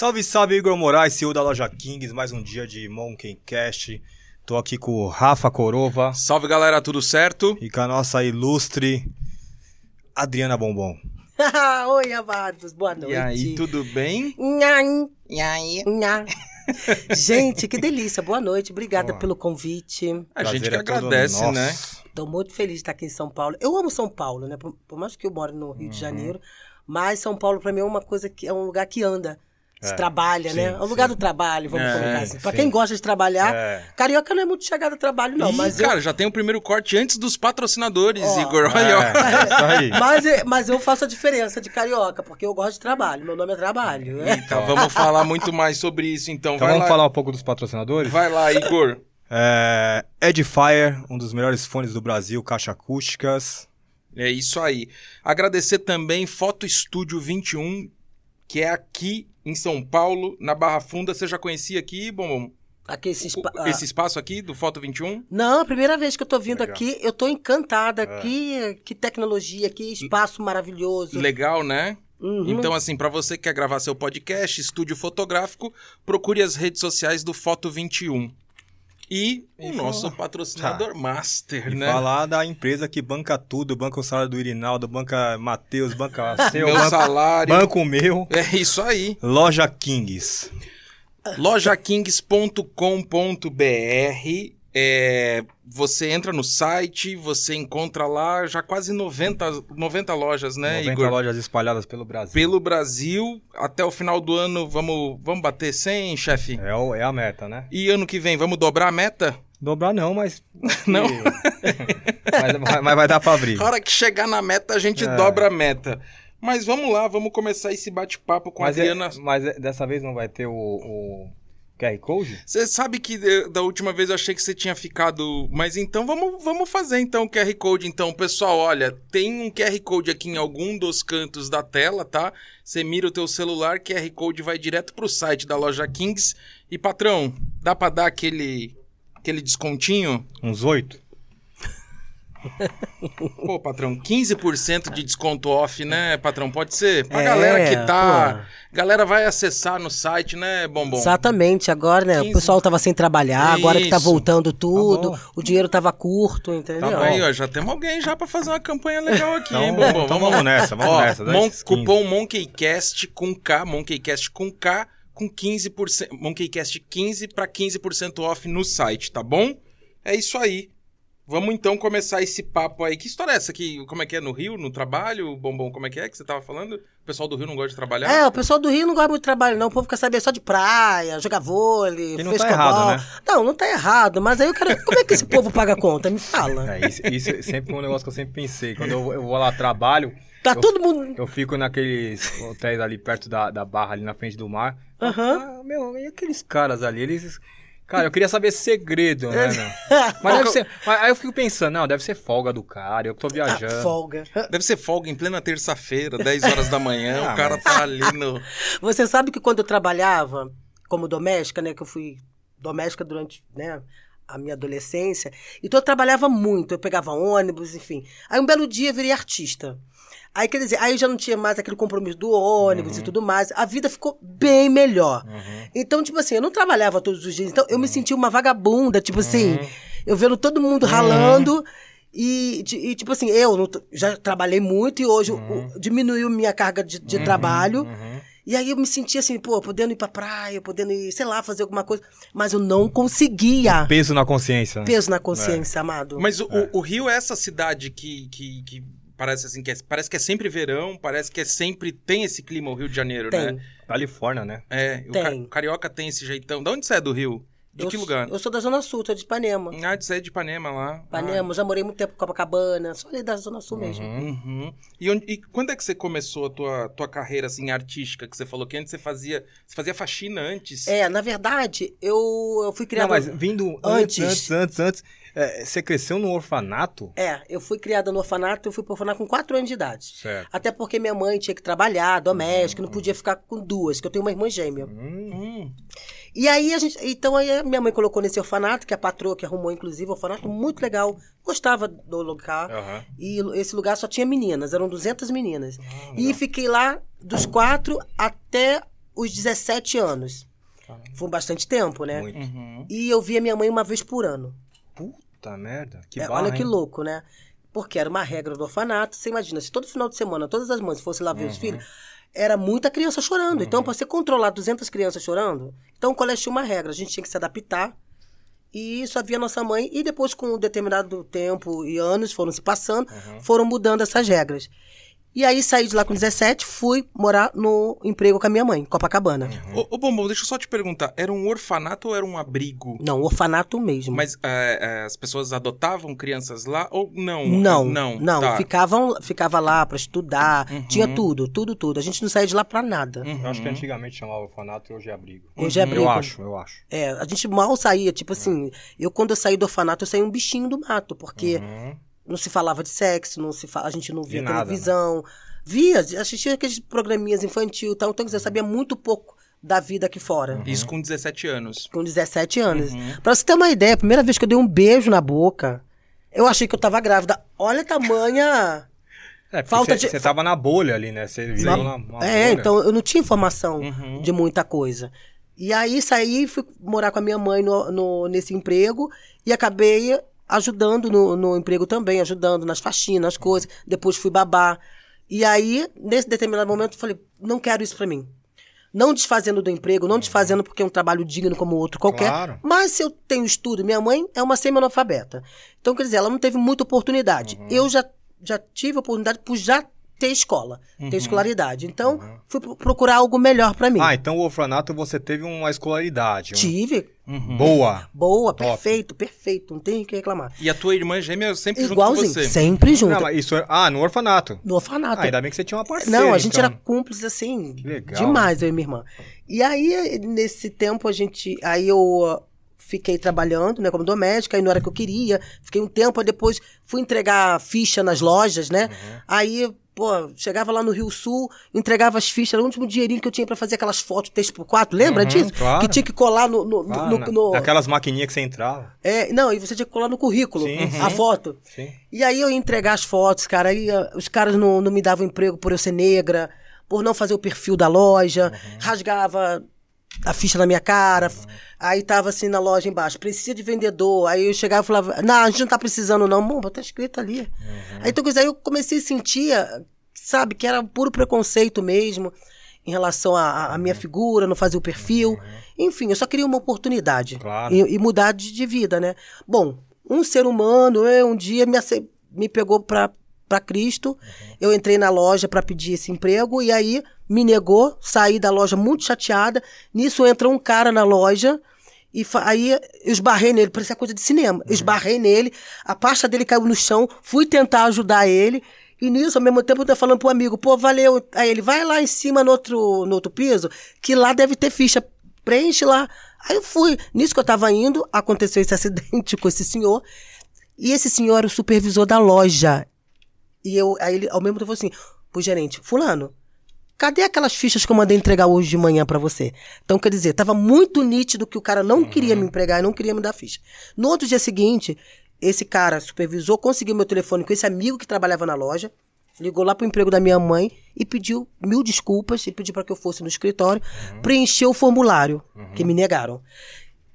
Salve, salve, Igor Moraes, CEO da loja Kings, mais um dia de Monkey Cast. Tô aqui com o Rafa Corova Salve galera, tudo certo? e com a nossa ilustre Adriana Bombom. Oi, amados, boa noite. E aí, tudo bem? Nhan, E aí? nhan. Gente, que delícia, boa noite, obrigada Boa. pelo convite. A Prazer gente que é agradece, nosso. né? Tô muito feliz de estar aqui em São Paulo. Eu amo São Paulo, né? Por, por mais que eu moro no Rio Uhum. de Janeiro, mas São Paulo pra mim é uma coisa que é um lugar que anda. Se É, trabalha, sim, né? É o lugar sim. do trabalho, vamos É, colocar assim. Pra sim. quem gosta de trabalhar, É. carioca não é muito chegado a trabalho, não. Ih, mas eu cara, já tem o primeiro corte antes dos patrocinadores, Ó. Igor. Olha, ó. É, aí. Mas, é- mas eu faço a diferença de carioca, porque eu gosto de trabalho. Meu nome é trabalho. né? Então, vamos falar muito mais sobre isso, então. Então vai vamos lá. falar um pouco dos patrocinadores? Vai lá, Igor. É, Edifier, um dos melhores fones do Brasil, caixa acústicas. É isso aí. Agradecer também Foto Estúdio 21, que é aqui em São Paulo, na Barra Funda. Você já conhecia aqui, Bom? Aqui esse, espa- ah. Esse espaço aqui do Foto 21? Não, a primeira vez que eu tô vindo Legal. aqui, eu tô encantada. É. Que, que tecnologia, que espaço maravilhoso. Legal, né? Uhum. Então, assim, pra você que quer gravar seu podcast, estúdio fotográfico, procure as redes sociais do Foto 21. E E o nosso falar- patrocinador master, E né? falar da empresa que banca tudo, banca o salário do Irinaldo, banca Matheus, banca seu, Meu banca, salário. banco meu. É isso aí. Loja Kings. lojakings.com.br. É, você entra no site, você encontra lá já quase 90, 90 lojas, né, 90 Igor? lojas espalhadas pelo Brasil. Pelo Brasil, até o final do ano, vamos, vamos bater 100, chefe? É, o- é a meta, né? E ano que vem, vamos dobrar a meta? Dobrar não, mas. Não? mas, mas- mas vai dar pra abrir. A hora que chegar na meta, a gente É. dobra a meta. Mas vamos lá, vamos começar esse bate-papo com Mas, a é- Adriana. mas é- dessa vez não vai ter o, o QR Code? Você sabe que de- da última vez eu achei que você tinha ficado. Mas então vamos, vamos fazer então o QR Code. Então, pessoal, olha, tem um QR Code aqui em algum dos cantos da tela, tá? Você mira o teu celular, QR Code vai direto pro site da loja Kings. E patrão, dá pra dar aquele aquele descontinho? Uns oito? Pô, patrão, 15% de desconto off, né, patrão? Pode ser? Pra É, galera que tá. pô. Galera vai acessar no site, né, Bombom? Exatamente, agora, né? 15. O pessoal tava sem trabalhar, agora que tá Isso. voltando tudo, bom. o dinheiro tava curto, entendeu? Tá bom. Aí, ó, já temos alguém já pra fazer uma campanha legal aqui, hein, Então, Bombom? então vamos nessa, vamos Ó, nessa. mon- esses 15. cupom MonkeyCast com K, MonkeyCast com K, com 15%, MonkeyCast 15 para 15% off no site, tá bom? É isso aí. Vamos então começar esse papo aí. Que história é essa aqui? Como é que é no Rio, no trabalho? Bombom, como é que é que você tava falando? O pessoal do Rio não gosta de trabalhar? É, o pessoal do Rio não gosta muito de trabalho, não. O povo quer saber só de praia, jogar vôlei, Que não tá errado, né? Não, não tá errado, mas aí eu quero. Como é que esse povo paga a conta? Me fala. É, isso, isso sempre foi um negócio que eu sempre pensei. Quando eu, eu vou lá trabalho, Tá eu- todo mundo. eu fico naqueles hotéis ali perto da, da barra, ali na frente do mar. Aham. Ah, meu, e aqueles caras ali, eles. Cara, eu queria saber esse segredo, né? Ah, Mas deve ser. Mas aí eu fico pensando, não, deve ser folga do cara, eu que tô Ah, viajando. folga. Deve ser folga em plena terça-feira, 10 horas da manhã, Ah, o cara mas- tá ali no... Você sabe que quando eu trabalhava como doméstica, né? Que eu fui doméstica durante né, a minha adolescência. Então eu trabalhava muito, eu pegava ônibus, enfim. Aí um belo dia eu virei artista. Aí, quer dizer, aí eu já não tinha mais aquele compromisso do ônibus Uhum. e tudo mais. A vida ficou bem melhor. Uhum. Então, tipo assim, eu não trabalhava todos os dias. Então, eu me sentia uma vagabunda, tipo assim, Uhum. eu vendo todo mundo ralando. E, e, tipo assim, eu não já trabalhei muito e hoje o- diminuiu minha carga de, de trabalho. Uhum. E aí eu me sentia assim, pô, podendo ir pra praia, podendo ir, sei lá, fazer alguma coisa. Mas eu não conseguia. Peso na consciência. né? Peso na consciência, amado. Mas o, o- o Rio é essa cidade que, que, que parece assim, que é, parece que é sempre verão, parece que é sempre... Tem esse clima, o Rio de Janeiro, Tem. né? Califórnia, né? É, o, Tem. ca- o carioca tem esse jeitão. De onde você é do Rio? De eu, que lugar? Eu sou da Zona Sul, sou de Ipanema. Ah, de você é de Ipanema lá. Ipanema, já morei muito tempo em Copacabana, só ali da Zona Sul mesmo. Ah, uhum. E, onde- e quando é que você começou a tua, tua carreira assim artística? Que você falou que antes você fazia, você fazia faxina antes. É, na verdade, eu, eu fui Não, criada. mas vindo antes, Antes. antes, antes, antes. É, você cresceu no orfanato? É, eu fui criada no orfanato, eu fui pro orfanato com 4 anos de idade. Certo. Até porque minha mãe tinha que trabalhar, doméstica, não podia ficar com duas, que eu tenho uma irmã gêmea. Hum, Hum. E aí a gente. Então aí a minha mãe colocou nesse orfanato, que a patroa que arrumou, inclusive, um orfanato muito legal. Gostava do lugar. aham. E esse lugar só tinha meninas, eram 200 meninas. e fiquei lá dos quatro até os 17 anos. Foi bastante tempo, né? Muito. Uhum. E eu via minha mãe uma vez por ano. Puta merda. Que É, barra, olha que hein? louco, né? Porque era uma regra do orfanato. Você imagina, se todo final de semana todas as mães fossem lá ver Uhum. os filhos, era muita criança chorando. Então, para você controlar 200 crianças chorando, então o colégio tinha uma regra. A gente tinha que se adaptar. E só via nossa mãe. E depois, com um determinado tempo e anos foram se passando, Uhum. foram mudando essas regras. E aí saí de lá com 17, fui morar no emprego com a minha mãe, Copacabana. Ô, ô, Bombom, deixa eu só te perguntar. Era um orfanato ou era um abrigo? Não, orfanato mesmo. Mas é, é, as pessoas adotavam crianças lá ou não? Não, Não, não, tá. ficavam, ficava lá pra estudar, Uhum. tinha tudo, tudo, tudo. A gente não saía de lá pra nada. Uhum. Eu acho que antigamente chamava orfanato e hoje é abrigo. Hoje é abrigo. Eu acho, eu acho. É, a gente mal saía, tipo assim, eu quando eu saí do orfanato, eu saí um bichinho do mato, porque Uhum. Não se falava de sexo, não se a gente não via nada, né? televisão. Via, assistia aqueles programinhas infantil e tal, então quer dizer, sabia muito pouco da vida aqui fora. Isso com 17 anos. Com 17 anos. Uhum. Pra você ter uma ideia, a primeira vez que eu dei um beijo na boca, eu achei que eu tava grávida. Olha a tamanha. É, Falta você, de- Você tava na bolha ali, né? Você virou na, na É, bolha. então eu não tinha informação Uhum. de muita coisa. E aí saí e fui morar com a minha mãe no, no- nesse emprego e acabei ajudando no, no emprego também, ajudando nas faxinas, nas coisas. Depois fui babar. E aí, nesse determinado momento, eu falei: não quero isso pra mim. Não desfazendo do emprego, não desfazendo porque é um trabalho digno como outro qualquer. Claro. Mas se eu tenho estudo, minha mãe é uma semi-analfabeta. Então, quer dizer, ela não teve muita oportunidade. Eu já, já tive oportunidade por já ter escola, ter escolaridade. Então, fui pro- procurar algo melhor pra mim. Ah, então o orfanato você teve uma escolaridade. Tive. Uhum. Boa. Boa, Top. perfeito, perfeito. Não tem o que reclamar. E a tua irmã gêmea sempre Igualzinho, junto com você. sempre junto. Não, isso é... Ah, no orfanato. No orfanato. Ah, ainda bem que você tinha uma parceira. Não, a gente então. era cúmplice, assim, legal. demais, eu e minha irmã. E aí, nesse tempo, a gente. Aí eu uh, fiquei trabalhando, né, como doméstica, aí na hora que eu queria. Fiquei um tempo, aí depois fui entregar ficha nas lojas, né? Uhum. Aí, pô, chegava lá no Rio Sul, entregava as fichas, era o último dinheirinho que eu tinha pra fazer aquelas fotos 3x4, lembra Uhum, disso? claro. Que tinha que colar no. no, Ah, no- no- maquininhas que você entrava. é, não, e você tinha que colar no currículo Sim, a foto. Sim. E aí eu ia entregar as fotos, cara. Aí ah, os caras não, não me davam emprego por eu ser negra, por não fazer o perfil da loja, rasgava a ficha na minha cara. Aí tava assim na loja embaixo, precisa de vendedor. Aí eu chegava e falava, não, a gente não tá precisando não. Bom, tá escrito ali. Aí, então, aí eu comecei a sentir, sabe, que era puro preconceito mesmo em relação à minha figura, não fazer o perfil. Enfim, eu só queria uma oportunidade. Claro. E, e mudar de, de vida, né? Bom, um ser humano, eu, um dia me, me pegou pra, pra Cristo. Eu entrei na loja pra pedir esse emprego e aí me negou, saí da loja muito chateada. Nisso entra um cara na loja. E aí eu esbarrei nele, parecia coisa de cinema. Eu esbarrei nele, a pasta dele caiu no chão, fui tentar ajudar ele. E nisso, ao mesmo tempo, eu tô falando pro amigo, pô, valeu. Aí ele, vai lá em cima no outro, no outro piso, que lá deve ter ficha. Preenche lá. Aí eu fui. Nisso que eu tava indo, aconteceu esse acidente com esse senhor. E esse senhor era o supervisor da loja. E eu, aí ele, ao mesmo tempo, falou assim, pro gerente, fulano, cadê aquelas fichas que eu mandei entregar hoje de manhã pra você? Então, quer dizer, tava muito nítido que o cara não queria me empregar e não queria me dar ficha. No outro dia seguinte, esse cara, supervisor, conseguiu meu telefone com esse amigo que trabalhava na loja, ligou lá pro emprego da minha mãe e pediu mil desculpas e pediu para que eu fosse no escritório preencher o formulário que me negaram.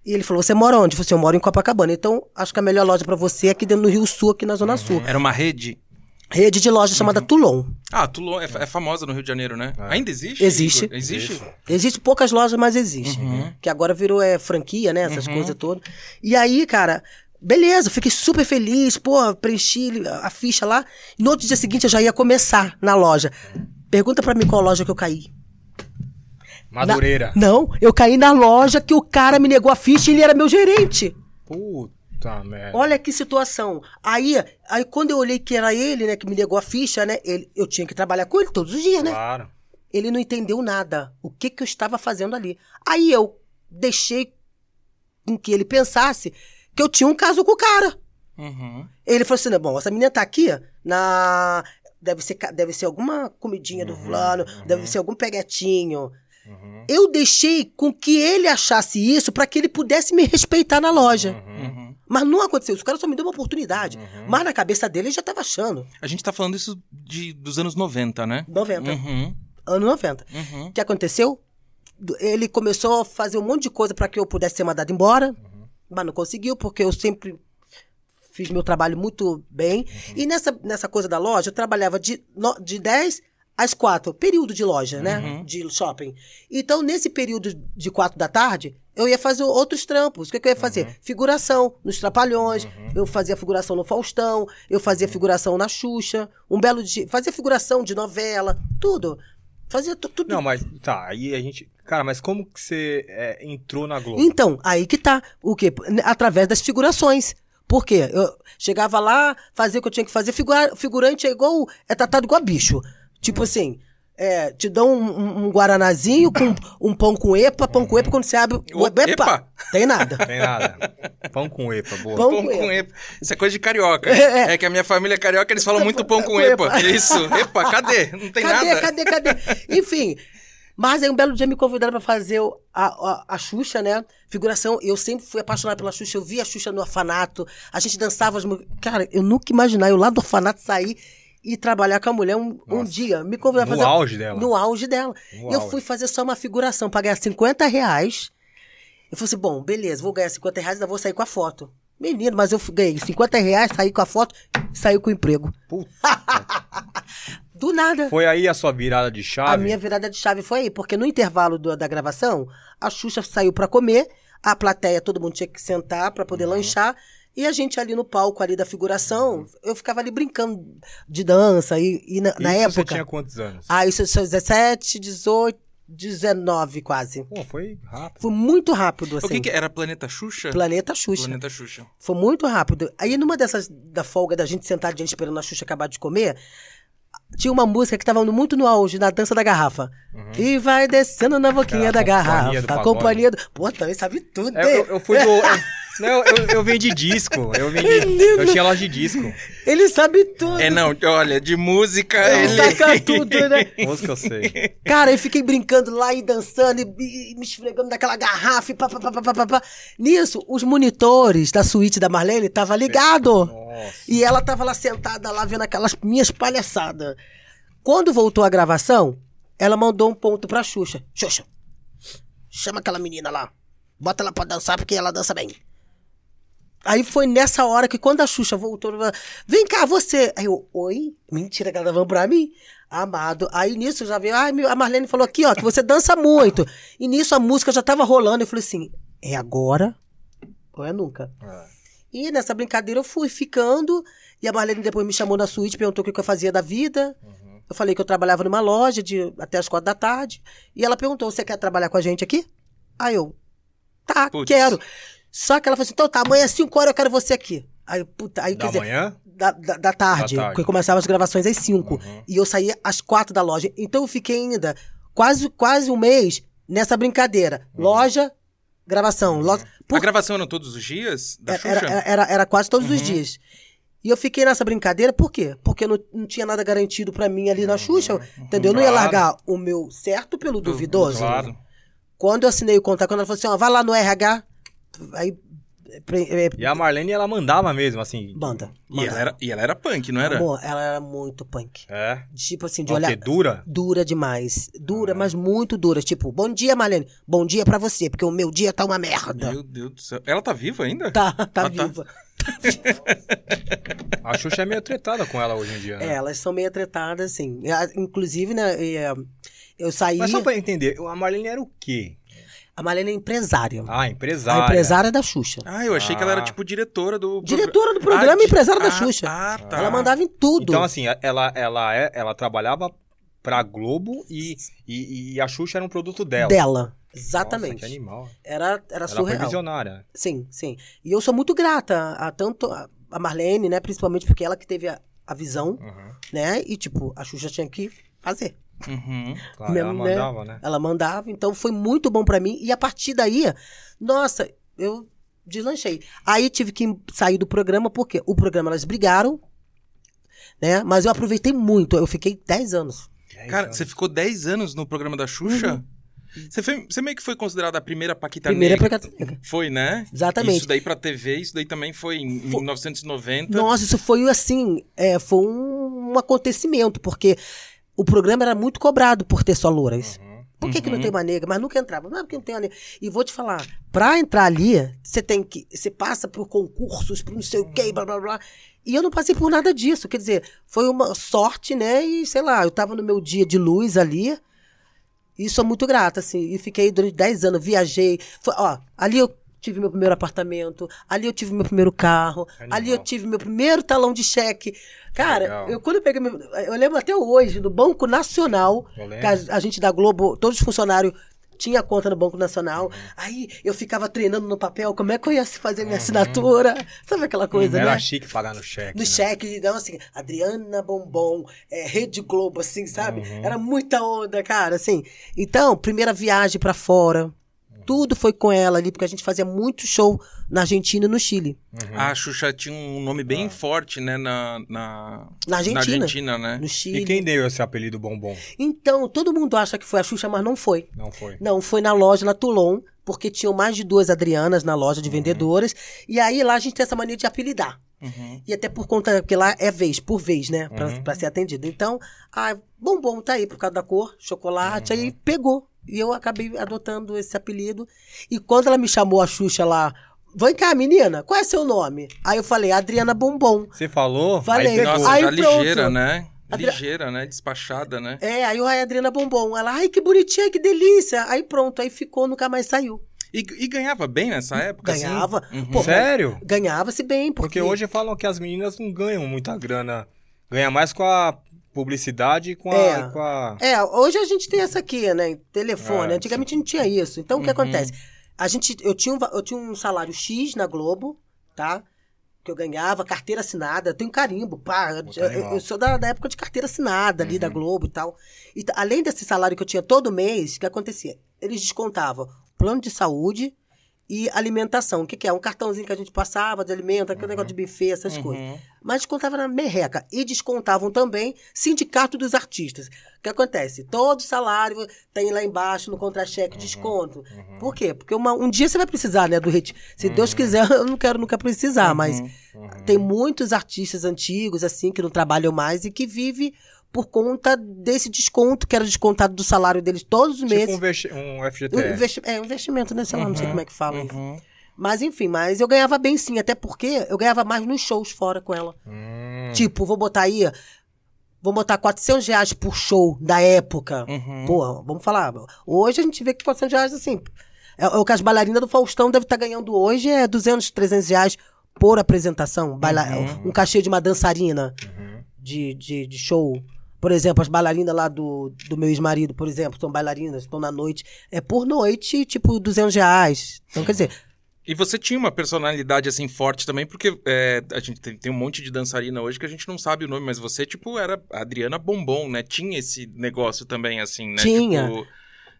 E ele falou: Você mora onde? Eu falei assim, eu moro em Copacabana. Então, acho que a melhor loja para você é aqui dentro do Rio Sul, aqui na Zona Sul. Era uma rede. Rede de loja chamada Toulon. Ah, Toulon é, é famosa no Rio de Janeiro, né? Ainda existe? Existe. Igor? Existe? Existe poucas lojas, mas existe. Que agora virou é, franquia, né? Essas coisas todas. E aí, cara, beleza, fiquei super feliz, pô, preenchi a ficha lá. No outro dia seguinte eu já ia começar na loja. Pergunta pra mim qual loja que eu caí. Madureira. Na- Não, eu caí na loja que o cara me negou a ficha e ele era meu gerente. Puta merda. Olha que situação. Aí, aí quando eu olhei que era ele, né, que me negou a ficha, né, ele, eu tinha que trabalhar com ele todos os dias, né? Claro. Ele não entendeu nada. O que que eu estava fazendo ali. Aí eu deixei com que ele pensasse que eu tinha um caso com o cara. Uhum. Ele falou assim: "Não, bom, essa menina tá aqui na. Deve ser, deve ser alguma comidinha do fulano, deve ser algum peguetinho. Uhum. Eu deixei com que ele achasse isso para que ele pudesse me respeitar na loja. Uhum. Mas não aconteceu isso. O cara só me deu uma oportunidade. Uhum. Mas na cabeça dele ele já tava achando. A gente tá falando isso de, dos anos 90, né? 90. Uhum. Ano 90. Uhum. O que aconteceu? ele começou a fazer um monte de coisa para que eu pudesse ser mandado embora, Uhum. mas não conseguiu, porque eu sempre fiz meu trabalho muito bem. Uhum. E nessa, nessa coisa da loja, eu trabalhava de, de 10 às 4, período de loja, né? Uhum. De shopping. Então, nesse período de 4 da tarde, eu ia fazer outros trampos. O que, que eu ia fazer? Uhum. Figuração nos Trapalhões, eu fazia figuração no Faustão, eu fazia figuração na Xuxa, um belo dia. Fazia figuração de novela, tudo. Fazia tu- tudo. Não, mas tá, aí a gente. Cara, mas como que você é, entrou na Globo? Então, aí que tá. O quê? Através das figurações. Por quê? Eu chegava lá, fazia o que eu tinha que fazer. Figura- figurante é igual. É tratado igual bicho. Tipo assim. é, te dão um, um- um guaranazinho com um pão com epa, pão com epa, quando você abre. O- epa, epa? Tem nada. Tem nada. Pão com epa, boa. Pão Pão com com epa. Isso é coisa de carioca. É, é. É, que a minha família é carioca, eles falam muito pão com epa. epa. Isso, epa, cadê? Não tem cadê, nada. cadê, cadê? Enfim. Mas aí um belo dia me convidaram pra fazer a, a, a Xuxa, né? Figuração. Eu sempre fui apaixonada pela Xuxa. Eu vi a Xuxa no orfanato. A gente dançava as músicas. Cara, eu nunca imaginava eu lá do orfanato sair e trabalhar com a mulher um, um dia. Me convidaram No fazer. auge dela. No auge dela. No eu auge. fui fazer só uma figuração pra ganhar 50 reais. Eu falei assim: bom, beleza, vou ganhar 50 reais, ainda vou sair com a foto. Menino, mas eu ganhei 50 reais, saí com a foto, saí com o emprego. Puta, Do nada. Foi aí a sua virada de chave? A minha virada de chave foi aí, porque no intervalo do- da gravação, a Xuxa saiu pra comer, a plateia, todo mundo tinha que sentar Uhum. poder lanchar, e a gente ali no palco ali da figuração, eu ficava ali brincando de dança, e, e na, na época... você tinha quantos anos? Ah, isso eu tinha 17, 18, 19 quase. Pô, foi rápido. Foi muito rápido, assim. O que, que era? Planeta Xuxa? Planeta Xuxa. Planeta Xuxa. Foi muito rápido. Aí numa dessas da folga da gente sentadinha esperando a Xuxa acabar de comer, tinha uma música que tava no- muito no auge, na dança da garrafa. E vai descendo na boquinha Uhum. Da garrafa. do a companhia do. Pô, também sabe tudo, É, hein? eu, eu fui do. eu- não, eu, eu vendi disco. Eu vendi. Eu tinha loja de disco. Ele sabe tudo. É, não, olha, de música Ele ele... saca tudo, né? Música eu sei. Cara, eu fiquei brincando lá e dançando e, e me esfregando daquela garrafa e pá, pá, pá, pá, pá, pá, pá. Nisso, os monitores da suíte da Marlene estavam ligados. E ela tava lá sentada lá vendo aquelas minhas palhaçadas. Quando voltou a gravação, ela mandou um ponto pra Xuxa. Xuxa, chama aquela menina lá. Bota ela pra dançar porque ela dança bem. Aí foi nessa hora que quando a Xuxa voltou, ela, vem cá, você. Aí eu, oi? Mentira que ela tava pra mim. Amado. Aí nisso já veio, ah, a Marlene falou aqui, ó, que você dança muito. E nisso a música já tava rolando. Eu falei assim, é agora ou é nunca? É. E nessa brincadeira eu fui ficando. E a Marlene depois me chamou na suíte, perguntou o que eu fazia da vida. Uhum. Eu falei que eu trabalhava numa loja de até as quatro da tarde. E ela perguntou: você quer trabalhar com a gente aqui? Aí eu, tá, quero. Só que ela falou assim: então tá, amanhã às 5 horas eu quero você aqui. Aí, puta, aí Da quer dizer, manhã? da, da, da tarde, Da tarde. porque começava as gravações às 5. Uhum. E eu saía às quatro da loja. Então eu fiquei ainda quase, quase um mês nessa brincadeira. Uhum. Loja, gravação. Loja, A gravação eram todos os dias da era, Xuxa? era, era, era quase todos os Uhum. dias. E eu fiquei nessa brincadeira, por quê? Porque não, não tinha nada garantido pra mim ali na Xuxa, entendeu? Eu não ia largar o meu certo pelo duvidoso. Claro. Quando eu assinei o contrato, quando ela falou assim, ó, vai lá no RH, aí... pre- é, E a Marlene, ela mandava mesmo, assim. Banda. E ela, era, e ela era punk, não era? Amor, ela era muito punk. É. Tipo assim, de O olhar... quê? Dura? Dura demais. Dura, Ah. mas muito dura. Tipo, bom dia, Marlene. Bom dia pra você, porque o meu dia tá uma merda. Meu Deus do céu. Ela tá viva ainda? Tá, tá Ah, tá. A Xuxa é meio tretada com ela hoje em dia, né? É, elas são meio tretadas, assim. Ah, Inclusive, né, é, eu saí... Mas só pra entender, a Marlene era o quê? A Marlene é empresária. Ah, empresária. A empresária da Xuxa. Ah, eu achei que ela era Ah. tipo diretora do... Diretora do programa e empresária da ah, Xuxa. Ah, tá. Ela mandava em tudo. Então, assim, ela, ela, é, ela trabalhava pra Globo e, e, e a Xuxa era um produto dela. Dela. Nossa, Exatamente. que animal. Era, era Ela foi surreal. visionária. Sim, sim. E eu sou muito grata a tanto a Marlene, né? Principalmente porque ela que teve a, a visão, Uhum. né? E, tipo, a Xuxa tinha que fazer. Uhum. Claro, Mesmo, ela né? mandava, né? Ela mandava, então foi muito bom pra mim. E a partir daí, nossa, eu deslanchei. Aí tive que sair do programa, porque o programa elas brigaram, né? Mas eu aproveitei muito. Eu fiquei 10 anos. Cara, você ficou 10 anos no programa da Xuxa? Você, foi- você meio que foi considerada a primeira Paquita Primeira Negra. Paquita- Foi, né? Exatamente. Isso daí pra TV, isso daí também foi em 1990. Nossa, isso foi assim, é, foi um, um acontecimento, porque o programa era muito cobrado por ter só louras. Uhum. Por que, que não Uhum. tem uma negra? Mas nunca entrava. Não é porque não tem uma negra. E vou te falar, pra entrar ali, você tem que. Você passa por concursos, por não sei o quê, blá blá blá. E eu não passei por nada disso. Quer dizer, foi uma sorte, né? E sei lá, eu tava no meu dia de luz ali. E sou muito grata, assim. E fiquei durante 10 anos, viajei. Foi, ó, ali eu tive meu primeiro apartamento, ali eu tive meu primeiro carro, Animal. ali eu tive meu primeiro talão de cheque. Cara, Legal. eu quando eu peguei meu, Eu lembro até hoje, no Banco Nacional, a, a gente da Globo, todos os funcionários tinha conta no Banco Nacional. Aí eu ficava treinando no papel como é que eu ia fazer minha assinatura. Sabe aquela coisa, Era né? chique pagar no cheque. No né? cheque, não, assim, Adriana Bombom, é, Rede Globo, assim, sabe? Uhum. Era muita onda, cara, assim. Então, primeira viagem pra fora, tudo foi com ela ali, porque a gente fazia muito show na Argentina e no Chile. Uhum. A Xuxa tinha um nome bem forte, né? Na, na, Na Argentina. Argentina, né? No Chile. E quem deu esse apelido bombom? Então, todo mundo acha que foi a Xuxa, mas não foi. Não foi. Não, foi na loja, na Toulon, porque tinham mais de duas Adrianas na loja Uhum. de vendedoras. E aí lá a gente tem essa mania de apelidar. Uhum. E até por conta, porque lá é vez, por vez, né? Pra, Uhum. pra ser atendido. Então, ah, bombom tá aí por causa da cor, chocolate, aí Uhum. pegou. E eu acabei adotando esse apelido. E quando ela me chamou a Xuxa lá, vem cá, menina, qual é seu nome? Aí eu falei, Adriana Bombom. Você falou? Falei. Aí. Nossa, Aí já pronto. ligeira, né? Adri- Ligeira, né? Despachada, né? É, aí eu, ai, Adriana Bombom. Ela, ai, que bonitinha, que delícia. Aí pronto, aí ficou, nunca mais saiu. E, e ganhava bem nessa época? assim? Ganhava. Uhum. Pô, Sério? Ganhava-se bem, porque... Porque hoje falam que as meninas não ganham muita grana. Ganha mais com a publicidade com a. É. Com a... É, hoje a gente tem essa aqui, né? Telefone. É, Antigamente não tinha isso. Então, o que Uhum. acontece? A gente, eu, tinha um, eu tinha um salário X na Globo, tá? Que eu ganhava, carteira assinada. Eu tenho carimbo, pá. Eu, eu- sou da, da época de carteira assinada ali Uhum. da Globo e tal. E além desse salário que eu tinha todo mês, o que acontecia? Eles descontavam plano de saúde e alimentação. O que, que é? Um cartãozinho que a gente passava de alimento, aquele negócio de buffet, essas coisas. Uhum. Mas descontava na merreca. E descontavam também sindicato dos artistas. O que acontece? Todo salário tem lá embaixo no contra-cheque desconto. Uhum. Por quê? Porque uma- um dia você vai precisar, né, do retiro. Se Deus quiser, eu não quero nunca precisar, mas Uhum. tem muitos artistas antigos, assim, que não trabalham mais e que vivem por conta desse desconto que era descontado do salário deles todos os Tipo meses. um, vesti- um Um FGTS. investi- é, um investimento, né? Sei lá, não sei como é que fala isso. Uhum. Mas enfim, mas eu ganhava bem sim, até porque eu ganhava mais nos shows fora com ela. Hum. Tipo, vou botar aí, vou botar 400 reais por show da época. Uhum. Pô, vamos falar. Hoje a gente vê que 400 reais, assim, é, é o que as bailarinas do Faustão devem estar ganhando hoje, é 200, 300 reais por apresentação. Baila Uhum. Um cachê de uma dançarina Uhum. de, de, de show. Por exemplo, as bailarinas lá do, do meu ex-marido, por exemplo, são bailarinas, estão na noite. É por noite, tipo, 200 reais. Então, quer dizer, E você tinha uma personalidade assim forte também, porque é, a gente tem, tem um monte de dançarina hoje que a gente não sabe o nome, mas você, tipo, era Adriana Bombom, né? Tinha esse negócio também, assim, né? Tinha. Tipo,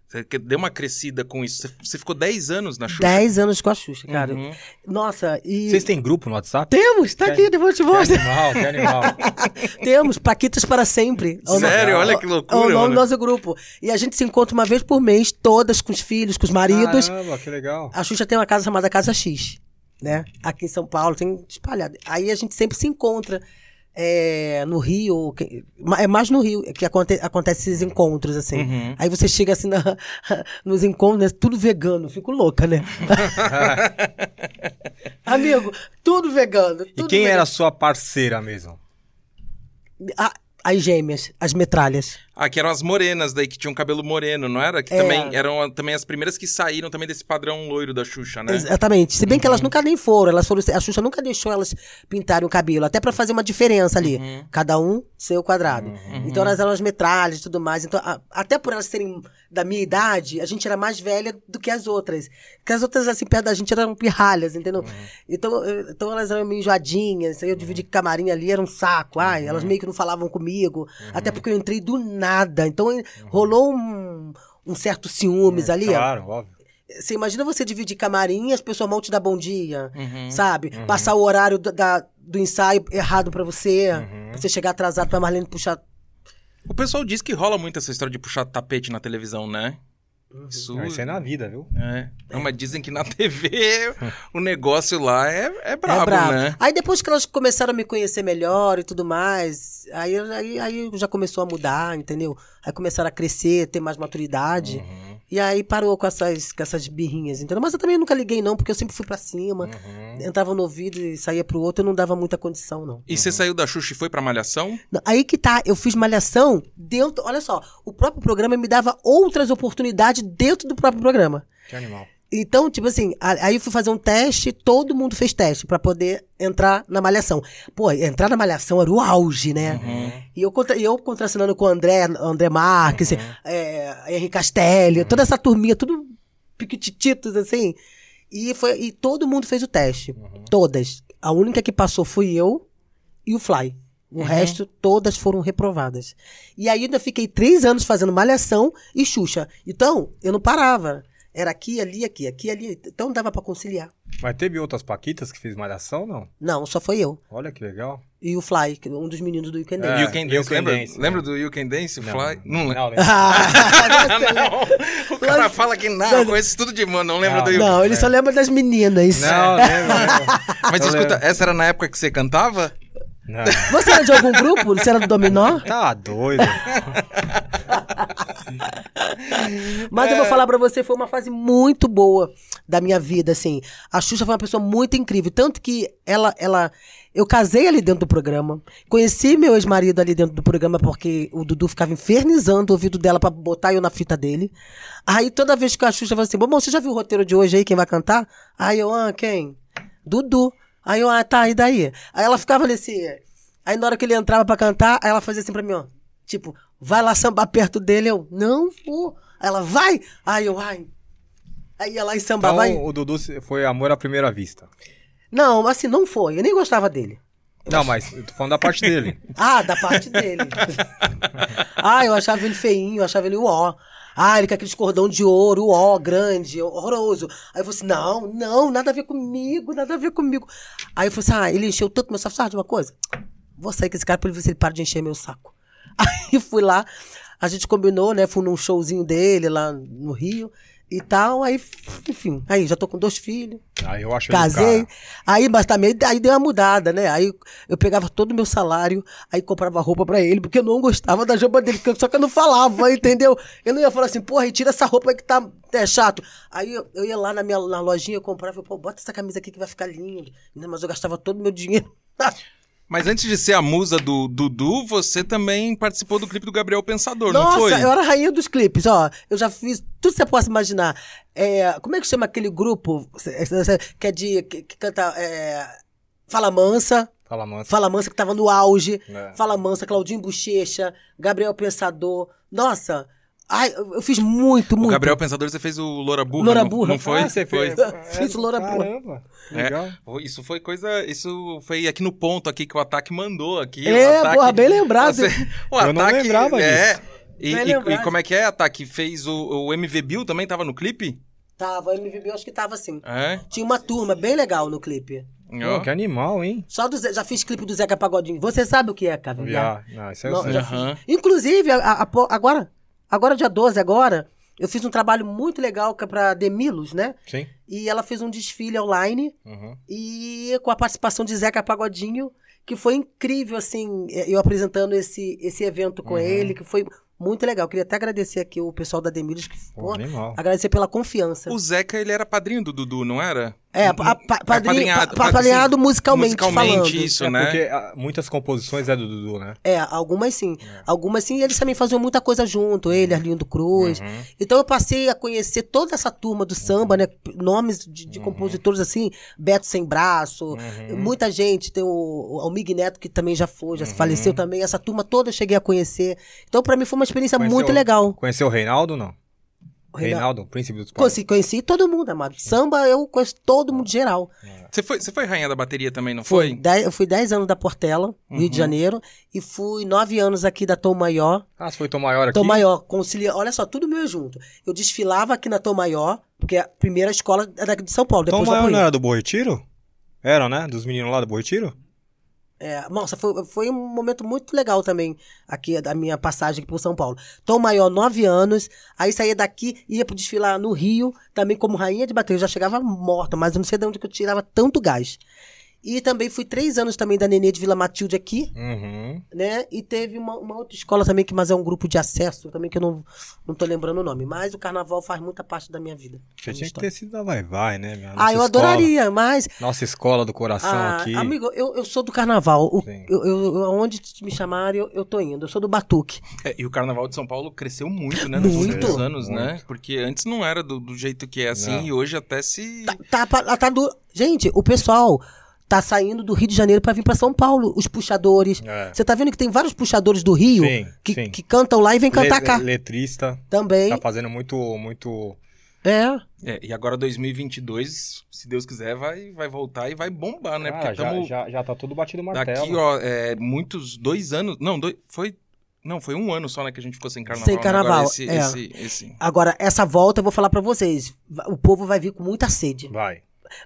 você que- deu uma crescida com isso. Você, ficou 10 anos na Xuxa? 10 anos com a Xuxa, cara. Uhum. Nossa, e. Vocês têm grupo no WhatsApp? Temos, tá aqui, depois eu te Que mostro. animal, que animal. Temos, Paquitas para sempre. É o Sério? nome- Olha que É loucura, o nome mano. do nosso grupo. E a gente se encontra uma vez por mês, todas com os filhos, com os maridos. Caramba, que legal. A Xuxa tem uma casa chamada Casa X, né? Aqui em São Paulo, tem espalhado. Aí a gente sempre se encontra é, no Rio, que- é mais no Rio que aconte, acontece esses encontros, assim. Uhum. Aí você chega assim na- nos encontros, né, tudo vegano, fico louca, né? Amigo, tudo vegano. E tudo quem vegano. era a sua parceira mesmo? Ah, as gêmeas, as metralhas. Ah, que eram as morenas daí, que tinham cabelo moreno, não era? Que É. também eram também as primeiras que saíram também desse padrão loiro da Xuxa, né? Exatamente. Se bem que elas nunca nem foram, elas foram. A Xuxa nunca deixou elas pintarem o cabelo, até pra fazer uma diferença ali. Uhum. Cada um seu quadrado. Então elas eram as metralhas e tudo mais. Então, a- até por elas serem da minha idade, a gente era mais velha do que as outras. Porque as outras, assim, perto da gente eram pirralhas, entendeu? Então, eu- então elas eram meio enjoadinhas. Eu dividi camarim ali, era um saco. Ai, elas meio que não falavam comigo. Até porque eu entrei do nada. Então rolou um, um certo ciúmes ali. ó. Claro, óbvio. Você imagina você dividir camarim e as pessoas mal te dar bom dia, Uhum. sabe? Passar o horário do, da- do ensaio errado pra você, Uhum. você chegar atrasado pra Marlene puxar. O pessoal diz que rola muito essa história de puxar tapete na televisão, né? Isso, Ah, Isso é na vida, viu? é. Não, mas dizem que na TV o negócio lá é, é brabo, é brabo. né? Aí depois que elas começaram a me conhecer melhor e tudo mais, aí, aí, aí já começou a mudar, entendeu? Aí começaram a crescer, ter mais maturidade. Uhum. E aí parou com essas, com essas birrinhas, entendeu? Mas eu também nunca liguei, não, porque eu sempre fui pra cima. Uhum. Entrava no ouvido e saía pro outro, eu não dava muita condição, não. E você saiu da Xuxa e foi pra Malhação? Não, Aí que tá, eu fiz malhação dentro. Olha só, o próprio programa me dava outras oportunidades dentro do próprio programa. Que animal. Então, tipo assim, aí eu fui fazer um teste, todo mundo fez teste pra poder entrar na malhação. Pô, entrar na malhação era o auge, né? E eu, contra, eu contracenando com o André, André Marques, é, Henrique Castelli, toda essa turminha, tudo piquitititos, assim. E, foi, e todo mundo fez o teste. Todas. A única que passou fui eu e o Fly. O resto, todas foram reprovadas. E aí ainda fiquei três anos fazendo malhação e Xuxa. Então, eu não parava. Era aqui, ali, aqui, aqui, ali. Então dava pra conciliar. Mas teve outras Paquitas que fez malhação, não? Não, só foi eu. Olha que legal. E o Fly, é um dos meninos do Weekend É. Dance. You Can You Dance, Can lembra? Dance, lembra né? do You Can Dance, Fly? Não, Não, lembro. Ah, lembra? O cara fala que não, conhece tudo de mano, não lembra Não. do You Não, ele só lembra das meninas. Não, lembro, lembro. Mas escuta, essa era na época que você cantava? Não. Você era de algum grupo? Você era do Dominó? Tá doido. Mas eu vou falar pra você, foi uma fase muito boa da minha vida, assim. A Xuxa foi uma pessoa muito incrível. Tanto que ela, ela. Eu casei ali dentro do programa. Conheci meu ex-marido ali dentro do programa, porque o Dudu ficava infernizando o ouvido dela pra botar eu na fita dele. Aí toda vez que a Xuxa falou assim: Bom, você já viu o roteiro de hoje aí? Quem vai cantar? Aí eu, ah, quem? Dudu. Aí eu, ah, tá, e daí? Aí ela ficava nesse. Aí na hora que ele entrava pra cantar, aí ela fazia assim pra mim, ó. Tipo, vai lá sambar perto dele. Eu, não vou. Aí ela, vai. Aí eu, ai. Aí ia lá e sambava. Então vai. o Dudu foi amor à primeira vista. Não, assim, não foi. Eu nem gostava dele. Não, mas eu tô falando da parte dele. Ah, da parte dele. ah, eu achava ele feinho, eu achava ele ó. Ah, ele com aqueles cordão de ouro, ó, grande, horroroso. Aí eu falei assim, não, não, nada a ver comigo, nada a ver comigo. Aí eu falei assim, ah, ele encheu tanto meu saco, sabe de uma coisa? Vou sair com esse cara pra ele ver se ele para de encher meu saco. Aí fui lá, a gente combinou, né, fui num showzinho dele lá no Rio e tal, aí, enfim, aí já tô com dois filhos. Aí eu acho Casei. Aí, mas também, aí deu uma mudada, né? Aí eu pegava todo o meu salário, aí comprava roupa pra ele, porque eu não gostava da roupa dele, só que eu não falava, entendeu? Eu não ia falar assim, porra, tira essa roupa aí que tá é, chato. Aí eu, eu ia lá na minha na lojinha, eu comprava, eu, pô, bota essa camisa aqui que vai ficar lindo. Mas eu gastava todo o meu dinheiro. Mas antes de ser a musa do Dudu, você também participou do clipe do Gabriel Pensador, não Nossa, foi? eu era a rainha dos clipes, ó. Eu já fiz tudo que você possa imaginar. É, como é que chama aquele grupo que é de. que, que canta. É, Fala Mansa. Fala, manso. Fala Mansa que tava no auge. É. Fala Mansa, Claudinho Bochecha, Gabriel Pensador. Nossa, ai, eu fiz muito, O muito. Gabriel Pensador, você fez o Loura Burra, Loura não, Burra. não foi? Ah, você foi. fez. Fiz loura boa. Caramba, É. legal. Pô, Isso foi coisa. Isso foi aqui no ponto aqui que o ataque mandou aqui. É, o ataque, porra, bem lembrado. Você- o Eu não ataque. lembrava é. E, Bem e- lembrado. e como é que é, Ataque? Fez o, o MV Bill também tava no clipe? Tava, o MVB eu acho que tava assim. É. Tinha uma turma bem legal no clipe. Ó. Pô, que animal, hein? Só do Zé, já fiz clipe do Zeca Pagodinho. Você sabe o que é, Caviar? Já. Não, isso Não, já Aham. fiz. Inclusive, a- a- a- agora, agora dia 12, agora, eu fiz um trabalho muito legal que é pra Demilos, né? Sim. E ela fez um desfile online Uhum. e com a participação de Zeca Pagodinho, que foi incrível, assim, eu apresentando esse, esse evento com Uhum. ele, que foi muito legal. Queria até agradecer aqui o pessoal da Demilos, que, Pô, pô, agradecer pela confiança. O Zeca, ele era padrinho do Dudu, não era? É, a, a, pa- padrinho, Apadrinhado, pa- padrinhado assim, musicalmente, musicalmente, falando. isso, É né? porque ah, muitas composições é do Dudu, né? É, algumas sim. É. Algumas sim, e eles também faziam muita coisa junto, ele, Arlindo Cruz. Uhum. Então eu passei a conhecer toda essa turma do samba, né? Nomes de, de compositores assim, Beto Sem Braço, Uhum. muita gente, tem o, o Almig Neto, que também já foi, já faleceu também. Essa turma toda eu cheguei a conhecer. Então, pra mim, foi uma experiência Conheceu- muito legal. Conheceu o Reinaldo, não? Reinaldo- príncipe dos pais. Conheci, conheci todo mundo, amado. Samba, eu conheço todo mundo geral. Você foi, você foi rainha da bateria também, não Foi. foi? Dez- eu fui 10 anos da Portela, Rio Uhum. de Janeiro, e fui 9 anos aqui da Tom Maior. Ah, você foi Tom Maior aqui? Tom Maior, concilia, olha só, tudo meu é junto. Eu desfilava aqui na Tom Maior, porque a primeira escola é daqui de São Paulo, Tom Maior não era do Bom Retiro? Era, né? Dos meninos lá do Bom Retiro? É, nossa, foi, foi um momento muito legal também aqui, da minha passagem aqui por São Paulo. Tom Maior, nove anos, aí saía daqui, ia pro desfilar no Rio, também como rainha de bateria. Eu já chegava morta, mas eu não sei de onde eu tirava tanto gás. E também fui três anos também da Nenê de Vila Matilde aqui, Uhum. né? E teve uma, uma outra escola também, que mas é um grupo de acesso também, que eu não, não tô lembrando o nome. Mas o carnaval faz muita parte da minha vida. Você tinha que ter sido da Vai Vai, né? minha? Ah, eu escola. adoraria, mas Nossa escola do coração Ah, aqui. Amigo, eu, eu sou do carnaval. O- Sim. eu, eu, aonde me chamarem, eu, eu tô indo. Eu sou do Batuque. É, e o Carnaval de São Paulo cresceu muito, né? Nos Muito. últimos anos, Muito. né? Porque antes não era do, do jeito que é assim Não. e hoje até se. Tá, tá, tá do... Gente, o pessoal tá saindo do Rio de Janeiro pra vir pra São Paulo. Os puxadores. É. Você tá vendo que tem vários puxadores do Rio Sim, que, sim. que cantam lá e vêm cantar Le- cá Letrista. também. Tá fazendo muito, muito. É. É, e agora 2022, se Deus quiser, vai, vai voltar e vai bombar, né? Cara, Porque já, tamo já, já tá tudo batido o martelo. daqui, ó, é, muitos, dois anos. Não, dois, foi. Não, foi um ano só, né, que a gente ficou sem carnaval. Sem né? carnaval, Agora esse, é. esse, esse. Agora, essa volta eu vou falar pra vocês. O povo vai vir com muita sede. Vai.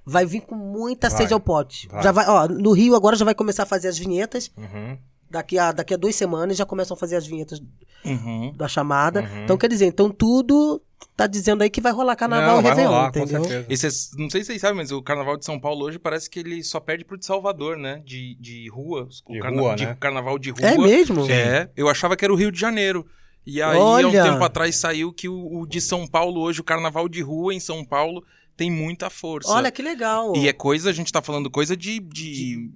Vai vir com muita Vai, sede ao pote. vai. Já vai, ó, no Rio agora já vai começar a fazer as vinhetas. Uhum. Daqui a, daqui a duas semanas já começam a fazer as vinhetas Uhum. da chamada. Uhum. Então, quer dizer, então tudo tá dizendo aí que vai rolar carnaval Não, e vai Réveillon, rolar, com entendeu? certeza. E cês- não sei se vocês sabem, mas o Carnaval de São Paulo hoje parece que ele só perde pro de Salvador, né? De, de rua. O De carna- rua, de né? Carnaval de rua. É mesmo? É, eu achava que era o Rio de Janeiro. E aí, há Olha! um tempo atrás, saiu que o, o de São Paulo, hoje, o Carnaval de rua em São Paulo, tem muita força. Olha que legal. E é coisa, a gente tá falando coisa de, de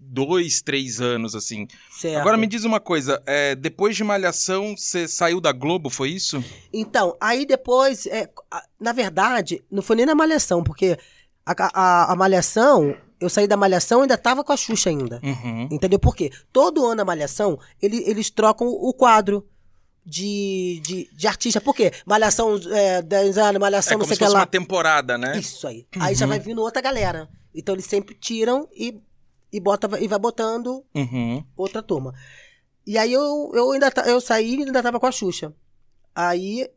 dois, três anos, assim. Certo. Agora me diz uma coisa, é, depois de Malhação, você saiu da Globo, foi isso? Então, aí depois, é, na verdade, não foi nem na Malhação, porque a, a, a Malhação, eu saí da Malhação e ainda tava com a Xuxa ainda. Uhum. Entendeu? Por quê? Todo ano a Malhação, ele- eles trocam o quadro de, de, de artista. Por quê? Malhação é, 10 anos, É Malhação como não sei se o que lá. uma temporada, né? Isso aí. Aí já vai vindo outra galera. Então eles sempre tiram e, e, bota, e vai botando Uhum. outra turma. E aí eu, eu ainda eu saí e ainda tava com a Xuxa. Aí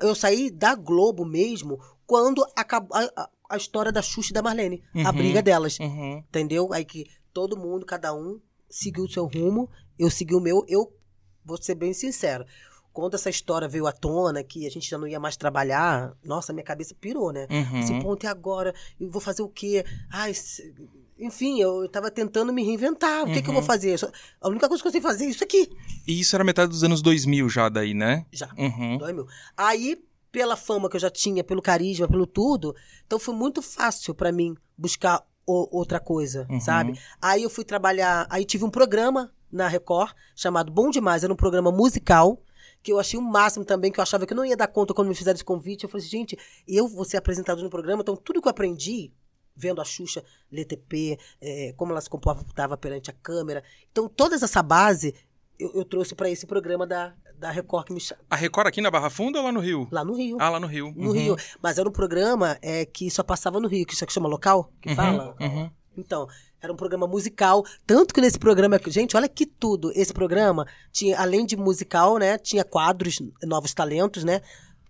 eu saí da Globo mesmo quando acabou a, a- a história da Xuxa e da Marlene. A Uhum. briga delas. Uhum. Entendeu? Aí que todo mundo, cada um, seguiu o seu rumo. Eu segui o meu. Eu vou ser bem sincero. Quando essa história veio à tona, que a gente já não ia mais trabalhar, nossa, minha cabeça pirou, né? Uhum. Esse ponto é agora. Eu vou fazer o quê? Ai, se- enfim, eu, eu tava tentando me reinventar. O que, que eu vou Uhum. fazer? A única coisa que eu sei fazer é isso aqui. E isso era metade dos anos 2000 já daí, né? Já. Uhum. Dois mil. Aí, pela fama que eu já tinha, pelo carisma, pelo tudo, então foi muito fácil pra mim buscar outra coisa, Uhum. sabe? Aí eu fui trabalhar. Aí tive um programa na Record chamado Bom Demais. Era um programa musical. Que eu achei o máximo também, que eu achava que eu não ia dar conta quando me fizeram esse convite. Eu falei assim, gente, eu vou ser apresentador no programa, então tudo que eu aprendi, vendo a Xuxa, LTP, eh, como ela se comportava perante a câmera. Então, toda essa base eu, eu trouxe pra esse programa da, da Record que me chama. A Record aqui na Barra Funda ou lá no Rio? Lá no Rio. Ah, lá no Rio. No Uhum. Rio. Mas era um programa é, que só passava no Rio, que isso aqui chama local, que Uhum, fala. uhum. Então, era um programa musical. Tanto que nesse programa. Gente, olha que tudo. Esse programa tinha, além de musical, né? Tinha quadros, novos talentos, né?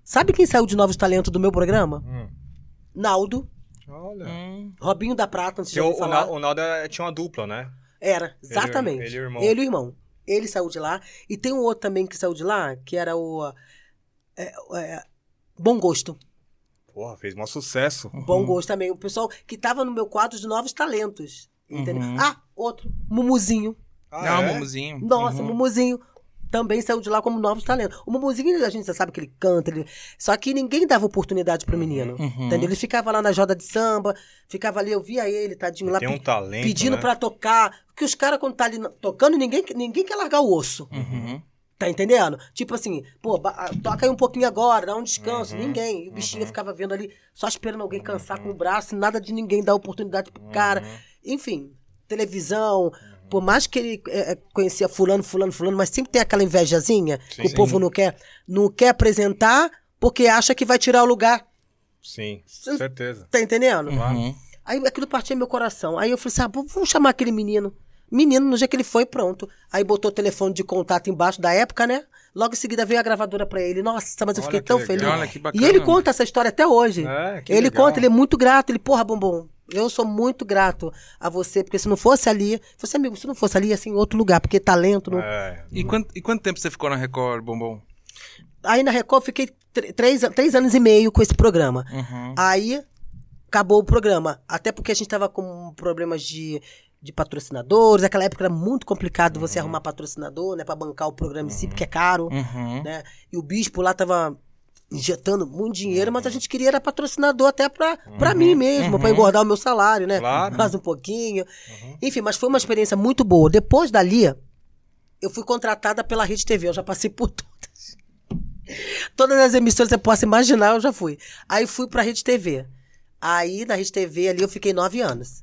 Sabe quem saiu de novos talentos do meu programa? Hum. Naldo, Olha. Hum. Robinho da Prata, se já o, falar. O Naldo é- tinha uma dupla, né? Era, exatamente. ele e o irmão. Ele e o irmão. Ele saiu de lá. E tem um outro também que saiu de lá, que era o. é, é, Bom Gosto. Porra, fez um sucesso. Bom gosto também. O pessoal que tava no meu quadro de novos talentos. Entendeu? Uhum. Ah, outro. Mumuzinho. Ah, é? o Mumuzinho. Nossa, Uhum. Mumuzinho. Também saiu de lá como novos talentos. O Mumuzinho, a gente já sabe que ele canta. Ele... Só que ninguém dava oportunidade pro menino. Uhum. Entendeu? Ele ficava lá na joda de samba, ficava ali, eu via ele, tadinho, lá Tem um talento, pedindo né? pra tocar. Porque os caras, quando tá ali tocando, ninguém, ninguém quer largar o osso. Uhum. Tá entendendo? Tipo assim, pô, ah, toca aí um pouquinho agora, dá um descanso. Uhum, Ninguém. E o bichinho ficava vendo ali, só esperando alguém cansar Uhum. com o braço, nada de ninguém dar oportunidade pro cara. Enfim, televisão. Uhum. Por mais que ele é, é, conhecia fulano, fulano, fulano, mas sempre tem aquela invejazinha Sim, que sim. o povo não quer, não quer apresentar porque acha que vai tirar o lugar. Sim, certeza. Tá entendendo? Uhum. Aí aquilo partia meu coração. Aí eu falei assim: ah, vamos vamos chamar aquele menino. Menino, no dia que ele foi, pronto. Aí botou o telefone de contato embaixo da época, né? Logo em seguida veio a gravadora pra ele. Nossa, mas eu Olha fiquei que tão legal. feliz. Olha que bacana. E ele conta essa história até hoje. É, que ele legal. conta, ele é muito grato. Ele, porra, bombom, eu sou muito grato a você, porque se não fosse ali, você amigo, se não fosse ali, ser em outro lugar, porque talento não. É. E quanto, e quanto tempo você ficou na Record, Bombom? Aí na Record eu fiquei tr- três, três anos e meio com esse programa. Uhum. Aí acabou o programa. Até porque a gente tava com problemas de, de patrocinadores. Naquela época era muito complicado você arrumar patrocinador, né? Pra bancar o programa em si, porque é caro, Uhum. né? E o bispo lá tava injetando muito dinheiro, mas a gente queria era patrocinador até pra, pra mim mesmo, pra engordar o meu salário, né? Claro. Mais um pouquinho. Enfim, mas foi uma experiência muito boa. Depois dali, eu fui contratada pela Rede TV. Eu já passei por todas. Todas as emissoras que você possa imaginar, eu já fui. Aí fui pra Rede TV. Aí, na Rede TV, ali, eu fiquei nove anos.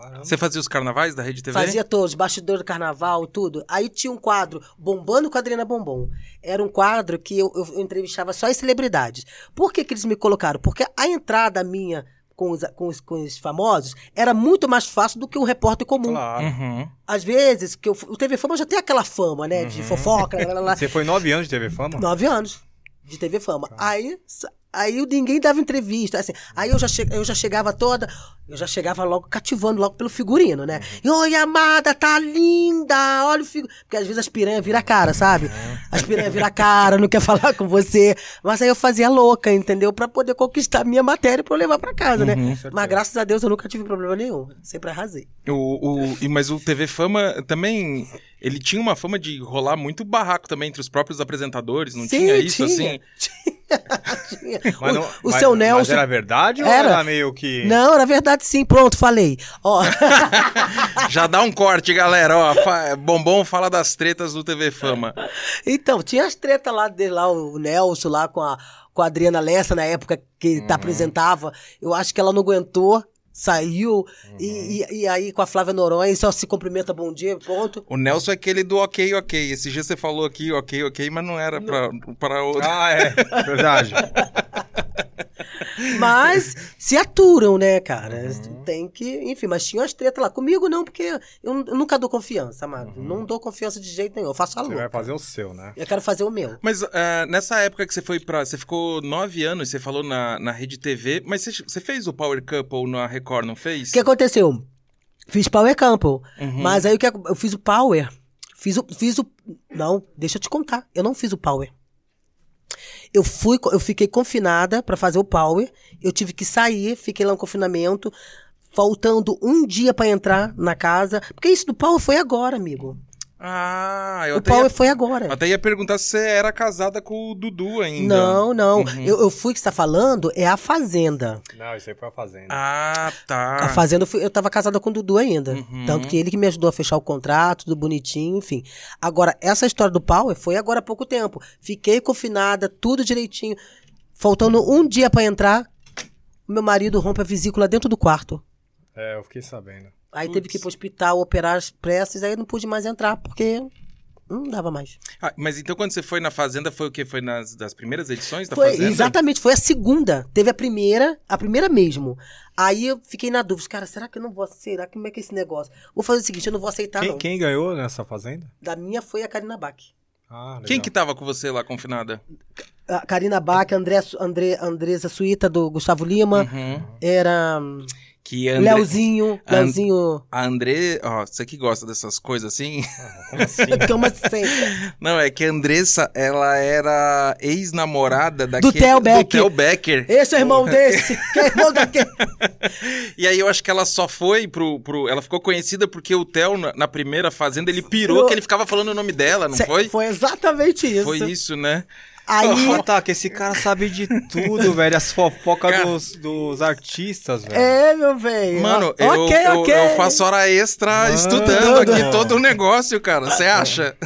Caramba. Você fazia os carnavais da Rede TV? Fazia todos, bastidor do carnaval, tudo. Aí tinha um quadro, Bombando com a Adriana Bombom. Era um quadro que eu, eu- eu entrevistava só as celebridades. Por que, que eles me colocaram? Porque a entrada minha com os, com, os, com os famosos era muito mais fácil do que um repórter comum. Claro. Uhum. Às vezes, que eu, o TV Fama já tem aquela fama, né? De fofoca, lá, lá, lá. Você foi nove anos de TV Fama? Nove anos de TV Fama. Aí, aí ninguém dava entrevista. Assim, aí eu já, che- eu já chegava toda, eu já chegava logo cativando logo pelo figurino, né? E, Oi, amada, tá linda! Olha o figurino. Porque às vezes as piranhas viram a cara, sabe? As piranhas viram a cara, não quer falar com você. Mas aí eu fazia louca, entendeu? Pra poder conquistar minha matéria pra eu levar pra casa, né? Mas graças a Deus eu nunca tive problema nenhum. Sempre arrasei. O, o, mas o TV Fama também. Ele tinha uma fama de rolar muito barraco também entre os próprios apresentadores, não Sim, tinha isso tinha. assim? Tinha. Mas o não- o mas- seu Mas Nelson. era verdade ou Era. era meio que. Não, na verdade sim. Pronto, falei. Ó. Já dá um corte, galera. Ó, fa- Bombom fala das tretas do TV Fama. Então, tinha as tretas lá dele, lá, o Nelson lá com a, com a Adriana Lessa na época que ele tá apresentava. Eu acho que ela não aguentou, saiu. E, e, e aí com a Flávia Noronha só se cumprimenta bom dia, ponto. O Nelson é aquele do ok, ok. Esse dia você falou aqui, ok, ok, mas não era pra, pra outro. Ah, é. Verdade. Mas se aturam, né, cara? Tem que. Enfim, mas tinha as tretas lá. Comigo não, porque eu, eu nunca dou confiança, amado. Não dou confiança de jeito nenhum. Eu faço a Você vai fazer o seu, né? Eu quero fazer o meu. Mas ah, nessa época que você foi pra. Você ficou nove anos, você falou na, na Rede TV, mas você, você fez o Power Couple na Record, não fez? O que aconteceu? Fiz Power Couple. Uhum. Mas aí o que eu fiz o Power. Fiz o, fiz o. Não, deixa eu te contar. Eu não fiz o Power. Eu fui, eu fiquei confinada pra fazer o Power. Eu tive que sair, fiquei lá no confinamento, faltando um dia pra entrar na casa. Porque isso do Power foi agora, amigo. Ah, eu O até Power ia, foi agora. até ia perguntar se você era casada com o Dudu ainda. Não, não. Uhum. Eu, eu fui que você tá falando é a Fazenda. Não, isso aí foi a Fazenda. Ah, tá. A Fazenda, eu, fui- eu tava casada com o Dudu ainda. Uhum. Tanto que ele que me ajudou a fechar o contrato, tudo bonitinho, enfim. Agora, essa história do Power foi agora há pouco tempo. Fiquei confinada, tudo direitinho. Faltando um dia pra entrar, meu marido rompe a vesícula dentro do quarto. É, eu fiquei sabendo. Aí Putz. teve que ir pro hospital operar as pressas, aí eu não pude mais entrar, porque não dava mais. Ah, mas então quando você foi na Fazenda, foi o quê? Foi nas das primeiras edições da Foi, Fazenda? exatamente, foi a segunda. Teve a primeira, a primeira mesmo. Aí eu fiquei na dúvida, cara, será que eu não vou, será que como é que é esse negócio? Vou fazer o seguinte, eu não vou aceitar quem, não. quem ganhou nessa Fazenda? Da minha foi a Karina Bach. Ah. Quem que tava com você lá confinada? A Karina Bach, André, André, Andresa Suíta, do Gustavo Lima. Uhum. Era Que André... Leozinho, And- Leozinho... A André... Ó, você que gosta dessas coisas assim? Assim? Como assim? Não, é que a Andressa, ela era ex-namorada daquele... Theo Becker. Do Theo Becker. Esse é o irmão desse, que é irmão daquele. E aí eu acho que ela só foi pro... pro ela ficou conhecida porque o Theo, na, primeira Fazenda, ele pirou Pirou. que ele ficava falando o nome dela, não Cê- foi? Foi exatamente isso. Foi isso, né? Aí, Ah, tá, que esse cara sabe de tudo, velho. As fofocas Cara. dos, dos artistas, velho. é, meu velho. Mano, eu, ok, eu, ok. eu faço hora extra Mano. estudando aqui todo o negócio, cara. Você acha?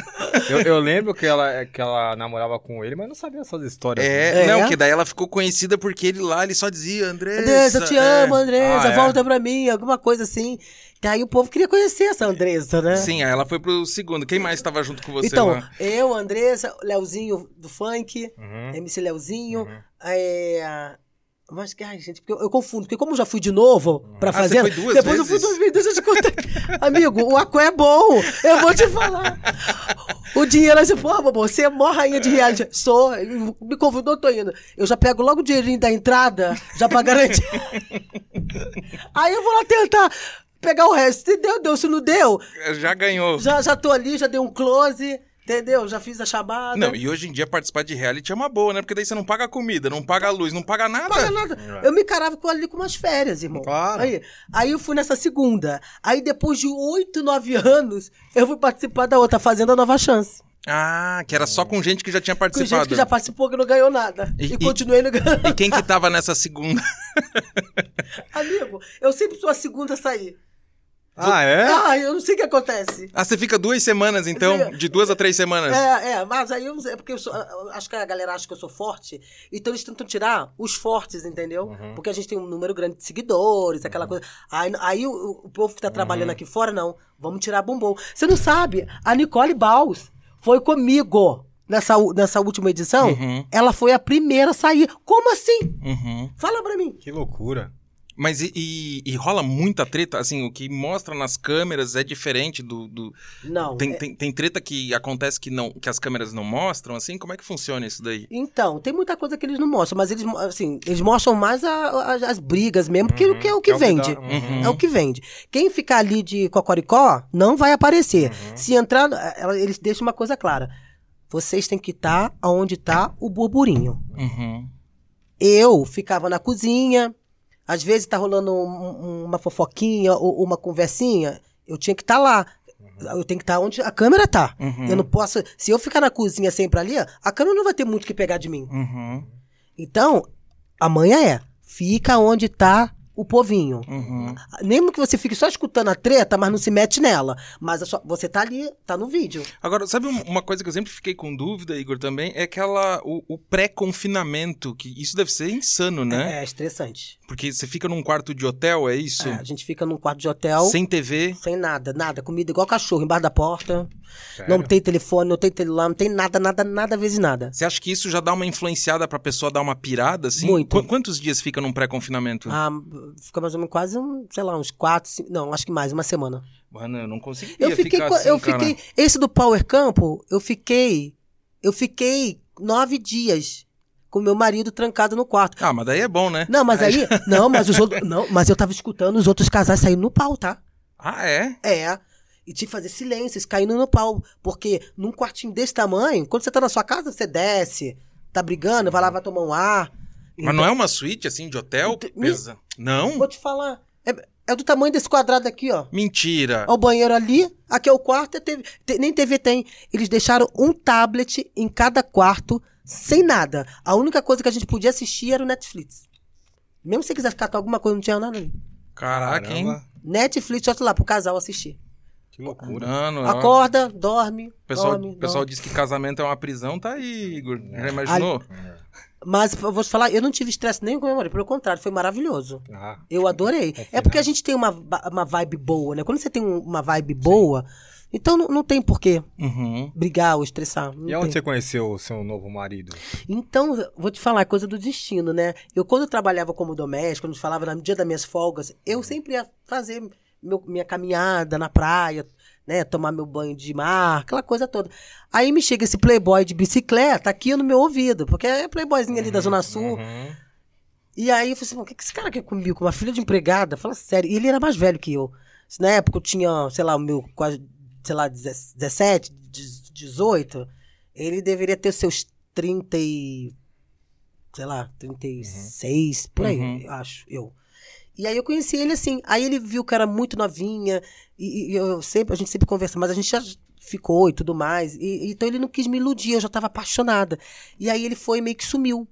Eu, eu lembro que ela, que ela namorava com ele, mas não sabia essas histórias. É, É? não, que daí ela ficou conhecida porque ele lá, ele só dizia, Andressa. Andresa, eu te é. amo, Andresa, Ah, é? volta pra mim, alguma coisa assim. E aí o povo queria conhecer essa Andressa, né? Sim, aí ela foi pro segundo. Quem mais tava junto com você então, lá? eu, Andressa, Leozinho do funk, Uhum. MC Leozinho, é... Mas, ai, gente, porque eu, eu confundo, porque como eu já fui de novo pra Ah, você foi duas depois eu fui vezes? duas vezes, deixa eu te contar. Amigo, o Aqua é bom, eu vou te falar. O dinheiro assim, pô, bobô, você é mó rainha de reality. Sou, me convidou, tô indo. Eu já pego logo o dinheirinho da entrada, já pra garantir. Aí eu vou lá tentar pegar o resto. Se deu, deu. Se não deu, Já ganhou. já, já tô ali, já dei um close, entendeu? Já fiz a chamada. Não, e hoje em dia participar de reality é uma boa, né? Porque daí você não paga comida, não paga luz, não paga nada. Não paga nada. Eu me encarava com ali com umas férias, irmão. Claro. Aí, aí eu fui nessa segunda. Aí depois de oito, nove anos, eu fui participar da outra Fazenda Nova Chance. Ah, que era só com gente que já tinha Com participado. gente que já participou que não ganhou nada. E- E, e- continuei não ganhando. E quem que tava nessa segunda? Amigo, eu sempre sou a segunda a sair. Ah, é? Ah, eu não sei o que acontece. Ah, você fica duas semanas, então? De duas a três semanas? É, é, mas aí eu, é porque eu sou, acho que a galera acha que eu sou forte, então eles tentam tirar os fortes, entendeu? Uhum. Porque a gente tem um número grande de seguidores, aquela coisa. Aí, aí o, o povo que tá trabalhando Uhum. aqui fora, não, vamos tirar bombom. Você não sabe, a Nicole Baus foi comigo nessa, nessa última edição, Uhum. ela foi a primeira a sair. Como assim? Uhum. Fala pra mim. Que loucura. Mas e, e- e rola muita treta? Assim, o que mostra nas câmeras é diferente do. do- Não. Tem, é- tem, tem treta que acontece que, não, que as câmeras não mostram, assim? Como é que funciona isso daí? Então, tem muita coisa que eles não mostram, mas eles, assim, eles mostram mais a- a- as brigas mesmo, porque Uhum. que é o que É o que vende. Uhum. É o que vende. Quem ficar ali de cocoricó não vai aparecer. Uhum. Se entrar, ela- eles deixam uma coisa clara. Vocês têm que estar onde está o burburinho. Uhum. Eu ficava na cozinha, às vezes tá rolando um- um- uma fofoquinha ou uma conversinha, eu tinha que estar lá. Eu tenho que estar onde a câmera tá. Uhum. Eu não posso. Se eu ficar na cozinha sempre ali, a câmera não vai ter muito o que pegar de mim. Uhum. Então, amanhã é. Fica onde tá o povinho. Uhum. Mesmo que você fique só escutando a treta, mas não se mete nela. Mas a sua- você tá ali, tá no vídeo. Agora, sabe um- uma coisa que eu sempre fiquei com dúvida, Igor, também? É aquela. O, o pré-confinamento, que isso deve ser insano, né? É, estressante. Porque você fica num quarto de hotel, é isso? É, a gente fica num quarto de hotel. Sem TV. Sem nada, nada. Comida igual cachorro, embaixo da porta. Sério? Não tem telefone, não tem celular, não tem nada, nada, nada, vezes nada. Você acha que isso já dá uma influenciada pra pessoa dar uma pirada, assim? Muito. Qu- quantos dias fica num pré-confinamento? Ah, fica mais ou menos quase, um, sei lá, uns quatro, cinco, não, acho que mais, uma semana. Mano, eu não conseguiria Eu fiquei, ficar assim, eu cara. fiquei, esse do Power Campo, eu fiquei, eu fiquei nove dias com meu marido trancado no quarto. Ah, mas daí é bom, né? Não, mas aí, não, mas os outros, não, mas eu tava escutando os outros casais saindo no pau, tá? Ah, é? É. E tinha que fazer silêncios, caindo no pau. Porque num quartinho desse tamanho, quando você tá na sua casa, você desce, tá brigando, vai lá, vai tomar um ar. Mas não é uma suíte, assim, de hotel? Então, Pesa. Não? Vou te falar. É, é do tamanho desse quadrado aqui, ó. Mentira. Ó, O banheiro ali, aqui é o quarto, é TV, te- nem TV tem. Eles deixaram um tablet em cada quarto, sem nada. A única coisa que a gente podia assistir era o Netflix. Mesmo se você quiser catar alguma coisa, não tinha nada ali. Caraca, hein? Netflix, olha lá, pro casal assistir. Que loucura. Mano, ó. Acorda, dorme, O pessoal, dorme, o pessoal dorme. diz que casamento é uma prisão, tá aí, Igor. É. Já imaginou? Mas eu vou te falar, eu não tive estresse nenhum com meu marido, pelo contrário, foi maravilhoso. Ah, Eu adorei. É porque a gente tem uma, uma vibe boa, né? Quando você tem um- uma vibe boa, então não, não tem por que Uhum. brigar ou estressar. e onde tem. você conheceu o seu novo marido? Então, vou te falar, é coisa do destino, né? Eu, quando eu trabalhava como doméstica, quando eu falava no dia das minhas folgas, eu sempre ia fazer meu- minha caminhada na praia, né? Tomar meu banho de mar, aquela coisa toda. Aí me chega esse playboy de bicicleta aqui no meu ouvido, porque é playboyzinho ali da Zona Sul. Uhum. E aí eu falei assim, "Pô, o que que esse cara quer comigo? Com uma filha de empregada? Fala sério. E ele era mais velho que eu. Na época eu tinha, sei lá, o meu quase, sei lá, 17, 18. Ele deveria ter seus 30 e... Sei lá, 36, por aí, Uhum. eu acho, eu. E aí eu conheci ele assim. Aí ele viu que era muito novinha. E, e eu sempre, a gente sempre conversa, mas a gente já ficou e tudo mais. E, então ele não quis me iludir, eu já estava apaixonada. E aí ele foi e meio que sumiu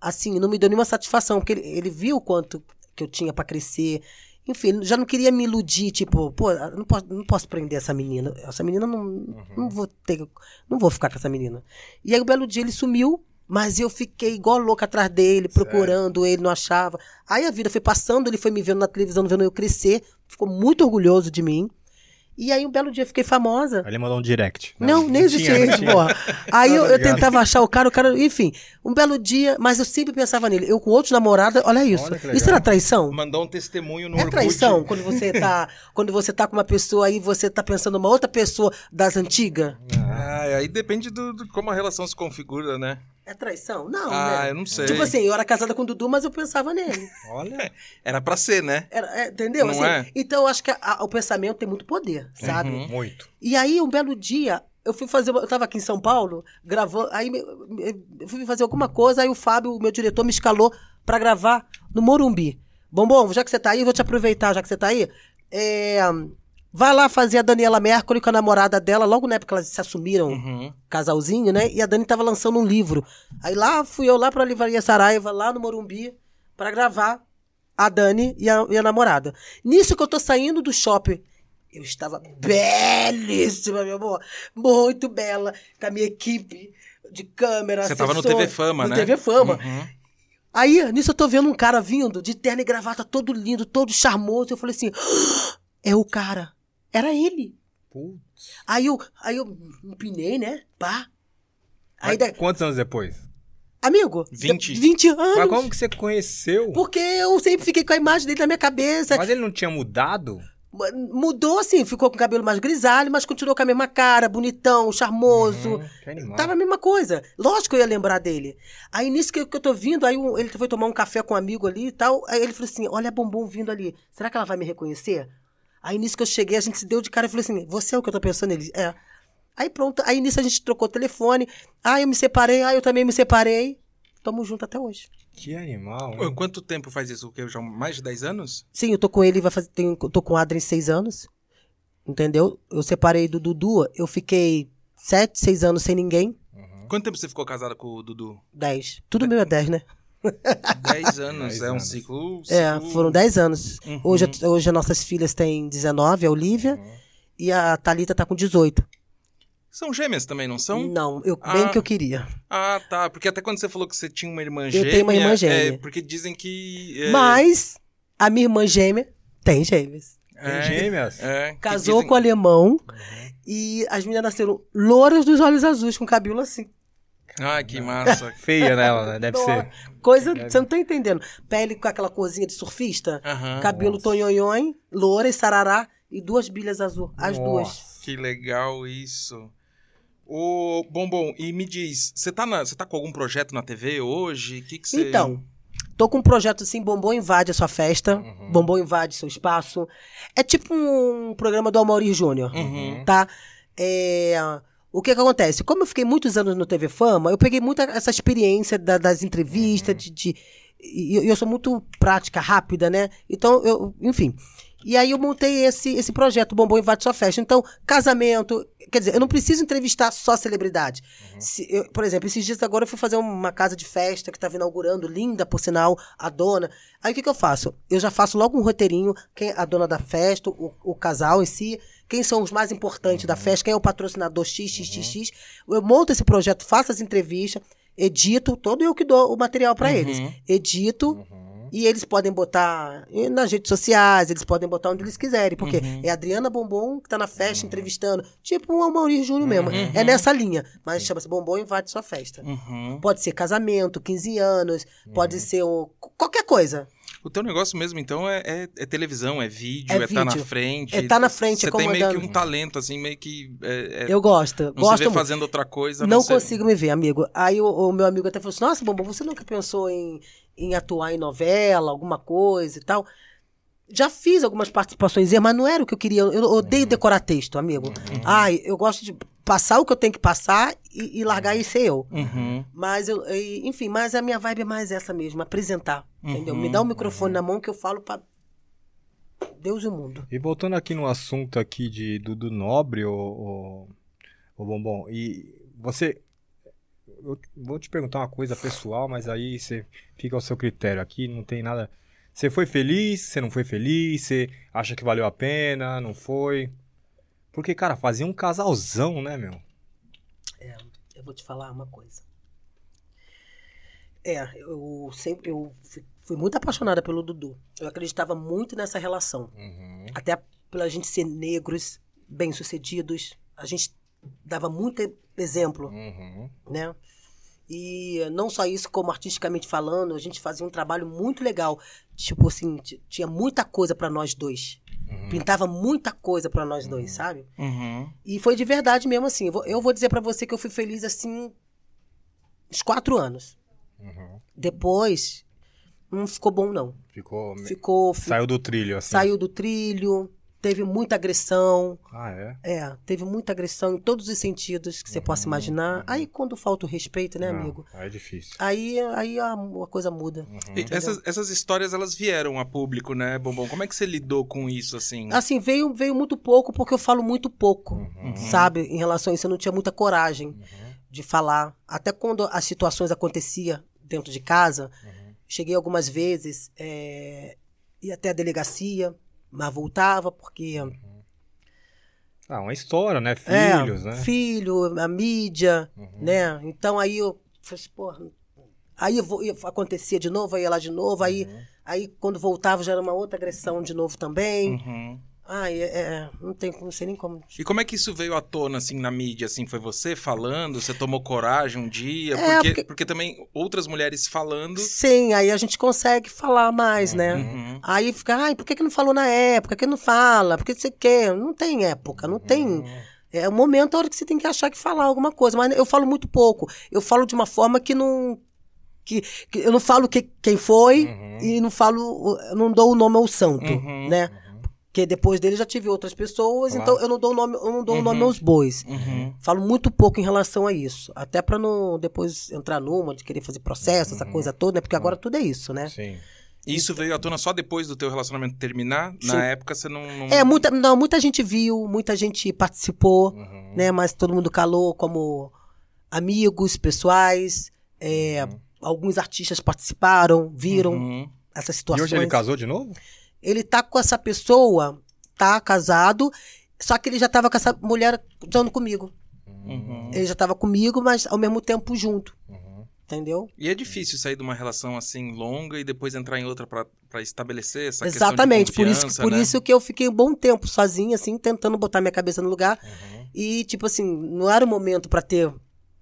assim, não me deu nenhuma satisfação, porque ele, ele viu o quanto que eu tinha pra crescer. Enfim, já não queria me iludir, tipo, pô, eu não posso, não posso prender essa menina. Essa menina não, não vou ter, não vou ficar com essa menina. E aí um belo dia ele sumiu, mas eu fiquei igual louca atrás dele, procurando ele, não achava. Aí a vida foi passando, ele foi me vendo na televisão, vendo eu crescer, ficou muito orgulhoso de mim. E aí um belo dia eu fiquei famosa. Aí ele mandou um direct. Não, nem existia não isso, porra. Aí eu, eu Obrigado. tentava achar o cara, o cara, enfim, um belo dia, mas eu sempre pensava nele. Eu com outros namorados, olha isso. Olha isso era traição? Mandou um testemunho no É Orkut. traição quando você tá, quando você tá com uma pessoa aí você tá pensando uma outra pessoa das antigas? Ah, aí depende do, do como a relação se configura, né? É traição? Não, ah, né? eu não sei. Tipo assim, eu era casada com o Dudu, mas eu pensava nele. Olha. Era pra ser, né? Era, é, entendeu? Não Assim, é? Então, eu acho que a- a- o pensamento tem muito poder, sabe? Uhum. Muito. E aí, um belo dia, eu fui fazer. uma- Eu tava aqui em São Paulo, gravando. Aí eu fui fazer alguma coisa, aí o Fábio, o meu diretor, me escalou pra gravar no Morumbi. Bombom, já que você tá aí, vou te aproveitar, já que você tá aí. É, vai lá fazer a Daniela Mercury com a namorada dela, logo na época que elas se assumiram, Uhum. casalzinho, né? E a Dani tava lançando um livro. Aí lá fui eu lá pra Livraria Saraiva, lá no Morumbi, pra gravar a Dani e a, e a namorada. Nisso que eu tô saindo do shopping, eu estava belíssima, meu amor. Muito bela, com a minha equipe de câmera. Você tava no assessor, TV Fama, no né? TV Fama. Uhum. Aí, nisso eu tô vendo um cara vindo, de terno e gravata, todo lindo, todo charmoso. Eu falei assim, "Ah, é o cara. Era ele. Putz. Aí eu, aí eu empinei, né? Pá. Aí, da- Quantos anos depois? amigo, 20. 20 anos. Mas como que você conheceu? Porque eu sempre fiquei com a imagem dele na minha cabeça. Mas ele não tinha mudado? Mudou assim, ficou com o cabelo mais grisalho, mas continuou com a mesma cara, bonitão, charmoso. Hum, que animal. Tava a mesma coisa. Lógico que eu ia lembrar dele. Aí nisso que, que eu tô vindo, aí um- ele foi tomar um café com um amigo ali e tal. Aí ele falou assim: Olha a bombom vindo ali. Será que ela vai me reconhecer? Aí nisso que eu cheguei, a gente se deu de cara e falou assim: Você é o que eu tô pensando? Ele, é. Aí pronto, aí nisso a gente trocou telefone. Ah, eu me separei, ah, eu também me separei. Tamo junto até hoje. Que animal. Hein? Quanto tempo faz isso? O quê? Já mais de 10 anos? Sim, eu tô com ele, vai fazer, tenho, tô com o Adrien seis anos. Entendeu? Eu separei do Dudu, eu fiquei sete, seis anos sem ninguém. Quanto tempo você ficou casada com o Dudu? Dez. Tudo meu é dez, né? 10 anos. Dez é um anos. ciclo. É, ciclo- foram 10 anos. Uhum. Hoje, hoje as nossas filhas têm 19, a Olivia, e a Thalita tá com 18. São gêmeas também, não são? Não, eu, bem Ah. que eu queria. Ah, tá. Porque até quando você falou que você tinha uma irmã gêmea. tenho uma irmã gêmea. É, porque dizem que. é, Mas a minha irmã gêmea tem gêmeas. Tem é, gêmeas? é, Casou dizem- com o alemão e as meninas nasceram louras dos olhos azuis, com cabelo assim. Ai, que massa. Feia nela, né? Deve ser. Coisa, você não tá entendendo. Pele com aquela corzinha de surfista, Aham. cabelo tonhonhon, loura e sarará e duas bilhas azul. As Nossa. duas. Que legal isso. Ô, Bombom, e me diz, você tá, na- você tá com algum projeto na TV hoje? O que que você... Então, tô com um projeto assim, Bombom Invade a sua festa, Uhum. Bombom Invade seu espaço. É tipo um programa do Amaury Júnior, Uhum. tá? É, O que que acontece? Como eu fiquei muitos anos no TV Fama, eu peguei muita essa experiência da- das entrevistas, de... de- e eu, eu sou muito prática, rápida, né? Então, eu, enfim... E aí eu montei esse, esse projeto, Bombom Invade Sua Festa. Então, casamento... Quer dizer, eu não preciso entrevistar só celebridade. Se eu- por exemplo, esses dias agora eu fui fazer uma casa de festa que estava inaugurando, linda, por sinal, a dona. Aí o que, que eu faço? Eu já faço logo um roteirinho, quem a dona da festa, o, o casal em si, quem são os mais importantes da festa, quem é o patrocinador XXXX. Eu monto esse projeto, faço as entrevistas, edito, todo eu que dou o material para eles. Edito. E eles podem botar nas redes sociais, eles podem botar onde eles quiserem, porque é a Adriana Bombom que tá na festa entrevistando, tipo um Maurício Júnior mesmo. É nessa linha, mas chama-se Bombom Invade Sua Festa. Uhum. Pode ser casamento, 15 anos, pode ser o, qualquer coisa. O teu negócio mesmo, então, é, é- é televisão, é vídeo, É é estar na frente. É tá na frente, Você tem meio que um talento, assim, meio que... é- é- Eu gosto, não gosto se vê muito. fazendo outra coisa. Não ser- consigo me ver, amigo. Aí o, o meu amigo até falou assim: Nossa, Bombom, você nunca pensou em, em atuar em novela, alguma coisa e tal? Já fiz algumas participações, mas não era o que eu queria. Eu odeio decorar texto, amigo. Ai, eu gosto de passar o que eu tenho que passar e, e largar e ser eu. Uhum. Mas eu, enfim, mas a minha vibe é mais essa mesmo, apresentar. Entendeu? Me dá um microfone na mão que eu falo pra Deus e o mundo. E voltando aqui no assunto aqui de Dudu Nobre, o, o, o Bombom, e você... Eu vou te perguntar uma coisa pessoal, mas aí você fica ao seu critério aqui, não tem nada... Você foi feliz? Você não foi feliz? Você acha que valeu a pena? Não foi? Porque, cara, fazia um casalzão, né, meu? Eu vou te falar uma coisa. É, eu sempre eu fui- fui muito apaixonada pelo Dudu. Eu acreditava muito nessa relação. Uhum. Até pela gente ser negros, bem-sucedidos. A gente dava muito exemplo, Uhum. né? E não só isso, como artisticamente falando, a gente fazia um trabalho muito legal. Tipo assim, tinha muita coisa para nós dois. Pintava muita coisa pra nós dois, sabe? Uhum. E foi de verdade mesmo assim. Eu vou, eu vou dizer pra você que eu fui feliz assim. uns quatro anos. Uhum. Depois, não ficou bom, não. Ficou. Ficou. Saiu do trilho, assim. Saiu do trilho, teve muita agressão. Ah, é? É, teve muita agressão em todos os sentidos que você possa imaginar. Aí quando falta o respeito, né, Não, amigo? Aí é difícil. Aí, aí a, a coisa muda. E Entendeu? essas, essas histórias, elas vieram a público, né, Bombom? Como é que você lidou com isso, assim? Assim, veio, veio muito pouco porque eu falo muito pouco, Uhum. sabe? Em relação a isso, eu não tinha muita coragem de falar. Até quando as situações aconteciam dentro de casa, Uhum. cheguei algumas vezes, é, ia até a delegacia, mas voltava porque Ah, uma história, né? É, Filhos, né? Filho, a mídia, né? Então aí eu falei assim, porra. Aí eu vou, ia- acontecia de novo, aí ia lá de novo, aí, Uhum. aí quando voltava já era uma outra agressão de novo também. Uhum. Ai, é, é, não tem, não sei nem como. E como é que isso veio à tona, assim, na mídia? Assim, foi você falando? Você tomou coragem um dia? É, porque, porque- porque também outras mulheres falando... Sim, aí a gente consegue falar mais, né? Uhum. Aí fica, ai, por que, que não falou na época? Por que não fala? Por que você quer? Não tem época, não tem. É o momento, a hora que você tem que achar que falar alguma coisa. Mas eu falo muito pouco. Eu falo de uma forma que não. Que, que eu não falo que, quem foi Uhum. e não falo. Não dou o nome ao santo, Uhum. né? Porque depois dele já tive outras pessoas, Claro. então eu não dou o nome, eu não dou Uhum. nome aos bois. Uhum. Falo muito pouco em relação a isso. Até pra não depois entrar numa de querer fazer processo, essa coisa toda, né? Porque agora tudo é isso, né? Sim. E Isso veio à tona só depois do teu relacionamento terminar? Sim. Na época você não... não... É, muita, não, muita gente viu, muita gente participou, Uhum. né? Mas todo mundo calou como amigos pessoais. é, Alguns artistas participaram, viram Uhum. essas E hoje ele casou de novo? Ele tá com essa pessoa, tá casado, só que ele já tava com essa mulher dando comigo. Uhum. Ele já tava comigo, mas ao mesmo tempo junto, Uhum. entendeu? E é difícil sair de uma relação assim longa e depois entrar em outra pra, pra estabelecer essa Exatamente, questão por de isso, confiança, por né? isso que eu fiquei um bom tempo sozinha, assim, tentando botar minha cabeça no lugar. Uhum. E, tipo assim, não era o momento pra ter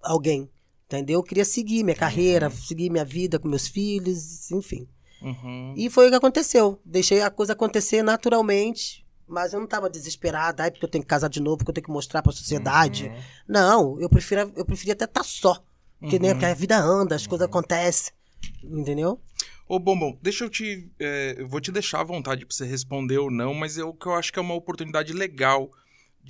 alguém, entendeu? Eu queria seguir minha carreira, seguir minha vida com meus filhos, enfim. Uhum. E foi o que aconteceu. Deixei a coisa acontecer naturalmente, mas eu não tava desesperada, ai, porque eu tenho que casar de novo, porque eu tenho que mostrar pra sociedade. Uhum. Não, eu prefiro, eu preferia até estar só. Porque, né, Uhum. porque a vida anda, as coisas acontecem. Entendeu? Ô, Bombom, deixa eu te. é, eu vou te deixar à vontade pra você responder ou não, mas eu que eu acho que é uma oportunidade legal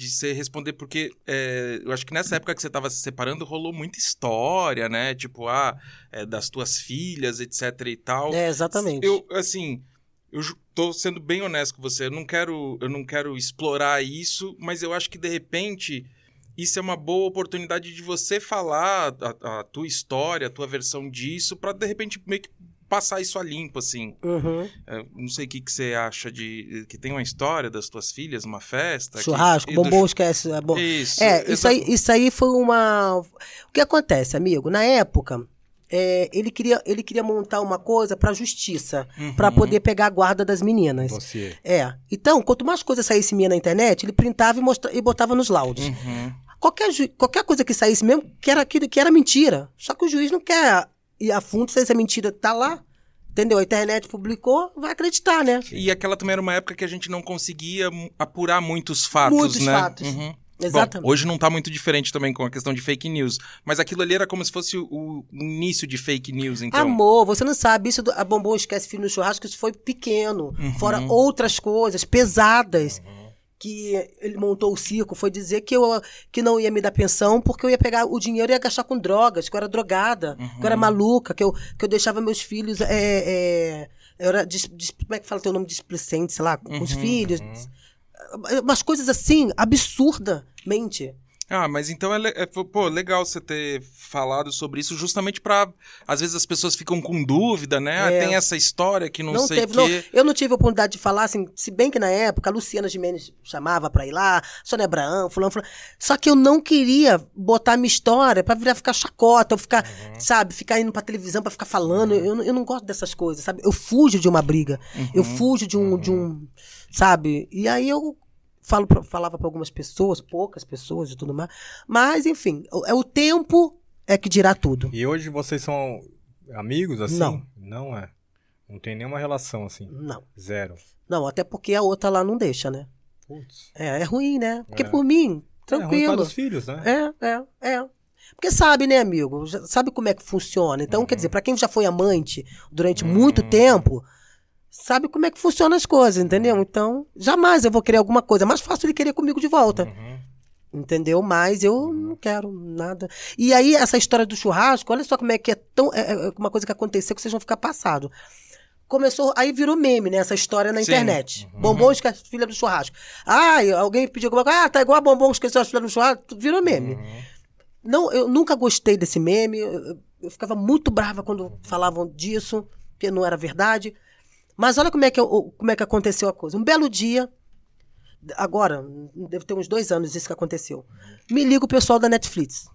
de você responder, porque é, eu acho que nessa época que você tava se separando, rolou muita história, né? Tipo, ah, é, das tuas filhas, etc e tal. É, exatamente. Eu, assim, eu tô sendo bem honesto com você. Eu não quero, eu não quero explorar isso, mas eu acho que de repente isso é uma boa oportunidade de você falar a, a tua história, a tua versão disso, pra de repente meio que passar isso a limpo, assim. Uhum. É, não sei o que, que você acha de. que tem uma história das tuas filhas, uma festa. que- Churrasco, e do bombom, esquece. É, bom. Isso. é isso, aí, isso aí foi uma. O que acontece, amigo? Na época, é, ele, queria, ele queria montar uma coisa pra justiça, Uhum. pra poder pegar a guarda das meninas. Você. É. Então, quanto mais coisa saísse minha na internet, ele printava e, mostra, e botava nos laudos. Uhum. Qualquer, ju- qualquer coisa que saísse mesmo, que era aquilo que era mentira. Só que o juiz não quer ir a fundo se essa mentira tá lá. Entendeu? A internet publicou, vai acreditar, né? E aquela também era uma época que a gente não conseguia apurar muitos fatos, Muitos né? fatos. Uhum. Exatamente. Bom, hoje não tá muito diferente também com a questão de fake news. Mas aquilo ali era como se fosse o, início de fake news, então. Amor, você não sabe, isso do, a Bombom Esquece Filho no Churrasco, isso foi pequeno. Uhum. Fora outras coisas pesadas que ele montou o circo, foi dizer que eu que não ia me dar pensão porque eu ia pegar o dinheiro e ia gastar com drogas, que eu era drogada, que eu era Uhum. maluca, que eu, que eu deixava meus filhos. É, é, eu era. dis- dis- como é que fala teu nome? Displicente, sei lá, com os Uhum, filhos. Umas coisas assim, absurdamente. Ah, mas então é, é, pô, legal você ter falado sobre isso, justamente pra. Às vezes as pessoas ficam com dúvida, né? Ah, É. tem essa história que não, Não sei teve, não. Eu não tive a oportunidade de falar, assim, se bem que na época a Luciana Gimenez chamava pra ir lá, Sônia Abraão, fulano, fulano. Só que eu não queria botar minha história pra virar ficar chacota, ou ficar, sabe, ficar indo pra televisão pra ficar falando. Eu, não- eu não gosto dessas coisas, sabe? Eu fujo de uma briga. Eu fujo de um, de um, sabe? E aí eu falo pra- falava pra algumas pessoas, poucas pessoas e tudo mais. Mas, enfim, é o tempo é que dirá tudo. E hoje vocês são amigos, assim? Não. Não é. Não tem nenhuma relação assim. Não. Zero. Não, até porque a outra lá não deixa, né? Putz. É, é ruim, né? Porque É. por mim, É ruim para tranquilo. os filhos, né? É, é, é. Porque sabe, né, amigo? Sabe como é que funciona. Então, quer dizer, pra quem já foi amante durante muito tempo, sabe como é que funcionam as coisas, entendeu? Então, jamais eu vou querer alguma coisa. É mais fácil ele querer comigo de volta. Uhum. Entendeu? Mas eu não quero nada. E aí, essa história do churrasco, olha só como é que é tão. É, é uma coisa que aconteceu que vocês vão ficar passado. Começou, aí virou meme, né? Essa história na Sim. internet. Bombom esquece filha do churrasco. Ai, alguém pediu alguma coisa. Ah, tá igual a bombom esqueceu a filha do churrasco. Virou meme. Uhum. Não, eu nunca gostei desse meme. Eu, eu- eu ficava muito brava quando falavam disso, que não era verdade. Mas olha como é que, eu- como é que aconteceu a coisa. Um belo dia, agora, deve ter uns dois anos isso que aconteceu. Me liga o pessoal da Netflix.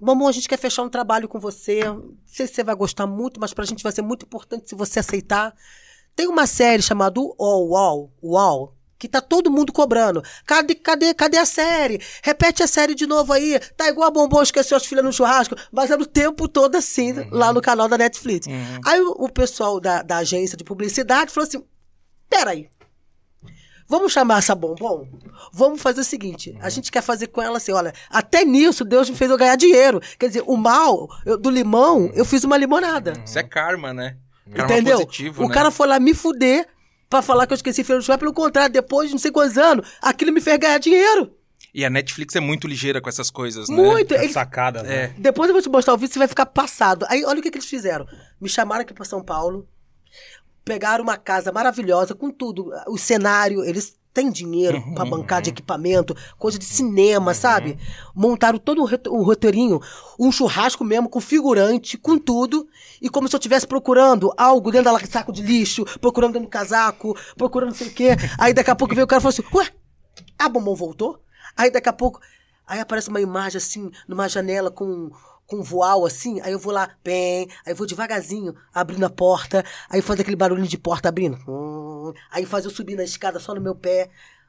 Mamão, a gente quer fechar um trabalho com você. Não sei se você vai gostar muito, mas pra gente vai ser muito importante se você aceitar. Tem uma série chamada UOL, UOL, UOL, que tá todo mundo cobrando. Cadê, cadê, cadê a série? Repete a série de novo aí. Tá igual a bombom esqueceu as filhas no churrasco, mas é o tempo todo assim, lá no canal da Netflix. Aí o, o pessoal da, da agência de publicidade falou assim: peraí. Vamos chamar essa bombom? Vamos fazer o seguinte: a gente quer fazer com ela assim, olha, até nisso Deus me fez eu ganhar dinheiro. Quer dizer, o mal eu- do limão, eu fiz uma limonada. Isso é karma, né? Karma Entendeu? positivo, o né? cara foi lá me fuder pra falar que eu esqueci filho do churrasco. Pelo contrário, depois de não sei quantos anos, aquilo me fez ganhar dinheiro. E a Netflix é muito ligeira com essas coisas, né? Muito. É sacada, né? É. Depois eu vou te mostrar o vídeo, você vai ficar passado. Aí, olha o que, que eles fizeram. Me chamaram aqui pra São Paulo, pegaram uma casa maravilhosa, com tudo. O cenário, eles têm dinheiro Uhum, pra bancar de equipamento, coisa de cinema, sabe? Montaram todo um roteirinho, um churrasco mesmo, com figurante, com tudo. E como se eu estivesse procurando algo dentro da saco de lixo, procurando dentro do casaco, procurando não sei o quê. Aí daqui a pouco veio o cara e falou assim, ué, a bombom voltou? Aí daqui a pouco, aí aparece uma imagem assim, numa janela com, com um voal assim, aí eu vou lá, bem, aí eu vou devagarzinho, abrindo a porta, aí faz aquele barulhinho de porta abrindo, hum, aí faz eu subir na escada só no meu pé,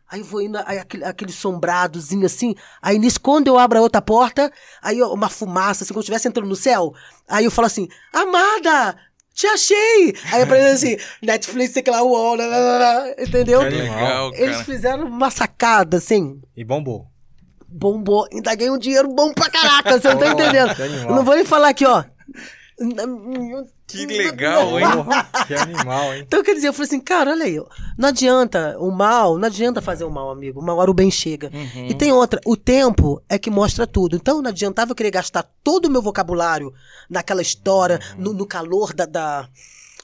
aí vou indo, aí aquele, aquele sombradozinho assim, aí nisso, quando eu abro a outra porta, aí uma fumaça, assim, como se estivesse entrando no céu, aí eu falo assim, amada! Te achei! Aí aparece assim, Netflix, sei lá, uol, lá, lá, lá, lá, entendeu? Que legal, Eles cara. fizeram uma sacada, assim, E bombou. bombou. Ainda ganhei um dinheiro bom pra caraca, você não tá entendendo. não vou nem falar aqui, ó. Que legal, hein? Que animal, hein? Então, quer dizer, eu falei assim, cara, olha aí, não adianta o mal, não adianta fazer o mal, amigo. Uma hora o bem chega. Uhum. E tem outra, o tempo é que mostra tudo. Então, não adiantava eu querer gastar todo o meu vocabulário naquela história, no, no calor da, da,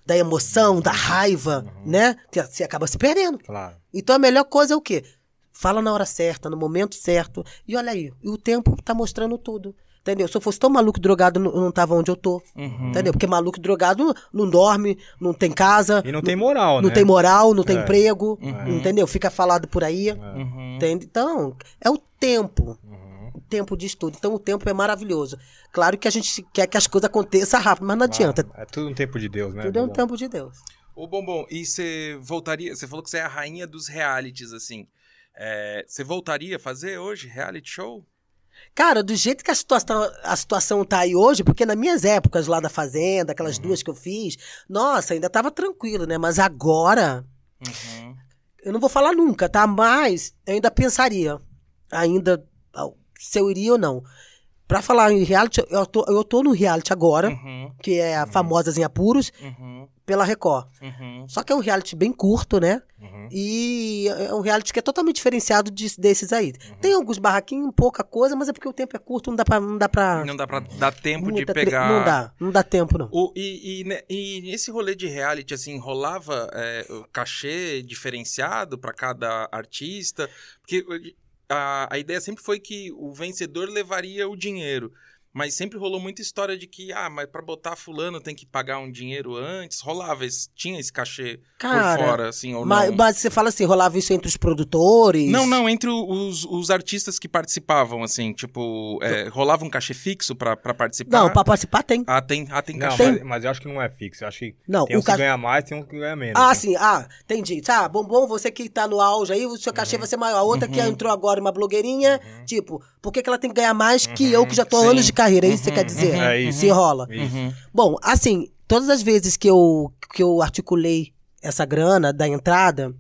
da emoção, da raiva, né? Que você acaba se perdendo. Claro. Então a melhor coisa é o quê? Fala na hora certa, no momento certo. E olha aí, e o tempo tá mostrando tudo. Entendeu? Se eu fosse tão maluco e drogado, eu não- não tava onde eu tô. Uhum. Entendeu? Porque maluco e drogado não, não dorme, não tem casa. E não tem moral, não né? tem moral, não tem É. emprego. Uhum. Entendeu? Fica falado por aí. Uhum. Entende? Então, é o tempo. Uhum. O tempo diz tudo. Então, o tempo é maravilhoso. Claro que a gente quer que as coisas aconteçam rápido, mas não adianta. É tudo um tempo de Deus, né? Tudo é um tempo de Deus. Ô, Bombom, e você voltaria... Você falou que você é a rainha dos realities, assim. É, você voltaria a fazer hoje reality show? Cara, do jeito que a situação, a situação tá aí hoje, porque nas minhas épocas lá da Fazenda, aquelas duas que eu fiz, nossa, ainda tava tranquilo, né? Mas agora, Uhum. eu não vou falar nunca, tá? Mas eu ainda pensaria, ainda, ah, se eu iria ou não. Pra falar em reality, eu tô, eu tô no reality agora, Uhum. que é a famosa em Apuros, Uhum. Pela Record. Uhum. Só que é um reality bem curto, né? Uhum. E é um reality que é totalmente diferenciado de- desses aí. Tem alguns barraquinhos, pouca coisa, mas é porque o tempo é curto, não dá pra. Não dá pra Não dá pra dar tempo de pegar... Não dá, não dá tempo, não. O, e, e, né, e esse rolê de reality, assim, rolava é, o cachê diferenciado pra cada artista? Porque a, a ideia sempre foi que o vencedor levaria o dinheiro. Mas sempre rolou muita história de que, ah, mas pra botar fulano tem que pagar um dinheiro antes. Rolava, esse- tinha esse cachê Cara, por fora, assim, ou Mas, não? mas você fala assim, rolava isso entre os produtores? Não, não, entre os, os artistas que participavam, assim, tipo, é, rolava um cachê fixo pra, pra participar? Não, pra participar tem. Ah, tem, ah, tem Não, cachê. mas, mas eu acho que não é fixo. Eu acho que Não, tem o uns que ca- ganha mais, tem uns que ganha menos. Ah, né? sim, ah, entendi. Tá, bombom, você que tá no auge aí, o seu cachê Uhum. vai ser maior. A outra que entrou agora, uma blogueirinha, tipo, por que, que ela tem que ganhar mais que eu, que já tô há Sim. anos de carreira? É isso que você quer dizer? É isso. Se rola. Isso. Uhum. Bom, assim, todas as vezes que eu, que eu articulei essa grana da entrada,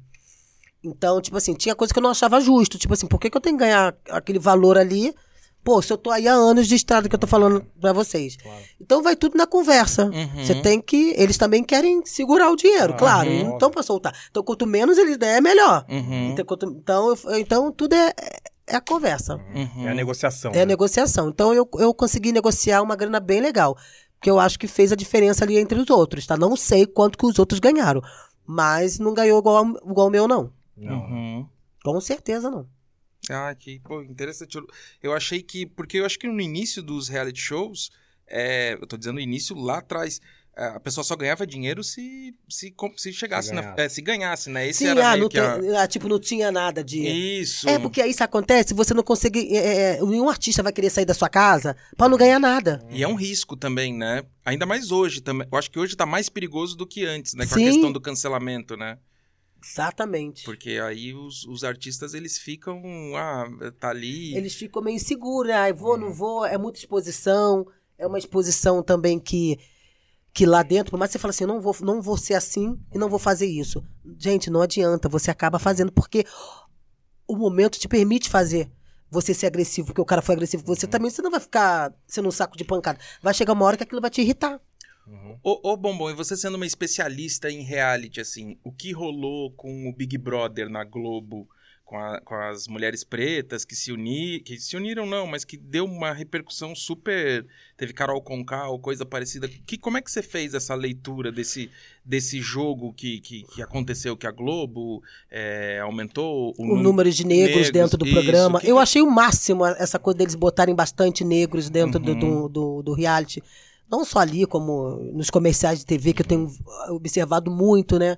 então, tipo assim, tinha coisa que eu não achava justo. Tipo assim, por que, que eu tenho que ganhar aquele valor ali? Pô, se eu tô aí há anos de estrada que eu tô falando pra vocês. Claro. Então vai tudo na conversa. Uhum. Você tem que. Eles também querem segurar o dinheiro, claro. Uhum. Então, pra soltar. Então, quanto menos eles der, é melhor. Uhum. Então, quanto- então, eu- então, tudo é, é a conversa. Uhum. É a negociação. É a né? negociação. Então eu, eu consegui negociar uma grana bem legal. Que eu acho que fez a diferença ali entre os outros, tá? Não sei quanto que os outros ganharam. Mas não ganhou igual, igual o meu, não. Não. Uhum. Com certeza, não. Ah, que pô, interessante. Eu, eu achei que. Porque eu acho que no início dos reality shows, é, eu tô dizendo início lá atrás, a pessoa só ganhava dinheiro se, se, se chegasse Se na. ganhasse. é, se ganhasse, né? Esse Sim, era ah, meio que a- ah, tipo, não tinha nada de. Isso. É, porque aí isso acontece, você não consegue. é, é, nenhum artista vai querer sair da sua casa pra não ganhar nada. E é um risco também, né? Ainda mais hoje também. Eu acho que hoje tá mais perigoso do que antes, né? Com Sim. a questão do cancelamento, né? Exatamente. Porque aí os, os artistas, eles ficam. Ah, tá ali. Eles ficam meio inseguros, né? Ai, vou, não vou, é muita exposição. É uma exposição também que, que lá dentro, por mais que você fale assim, não vou, não vou ser assim e não vou fazer isso. Gente, não adianta, você acaba fazendo, porque o momento te permite fazer você ser agressivo, porque o cara foi agressivo com você também, você não vai ficar sendo um saco de pancada. Vai chegar uma hora que aquilo vai te irritar. Uhum. Ô, ô, Bombom, e você sendo uma especialista em reality, assim, o que rolou com o Big Brother na Globo, com, a- com as mulheres pretas que se, uni, que se uniram, não, mas que deu uma repercussão super. Teve Carol Conká ou coisa parecida. Que, como é que você fez essa leitura desse, desse jogo que, que, que aconteceu, que a Globo é, aumentou O num- número de negros, negros, dentro do isso, programa. que Eu achei o máximo essa coisa deles botarem bastante negros dentro do, Uhum. do, do, do reality. Não só ali, como nos comerciais de TV, que eu tenho observado muito, né?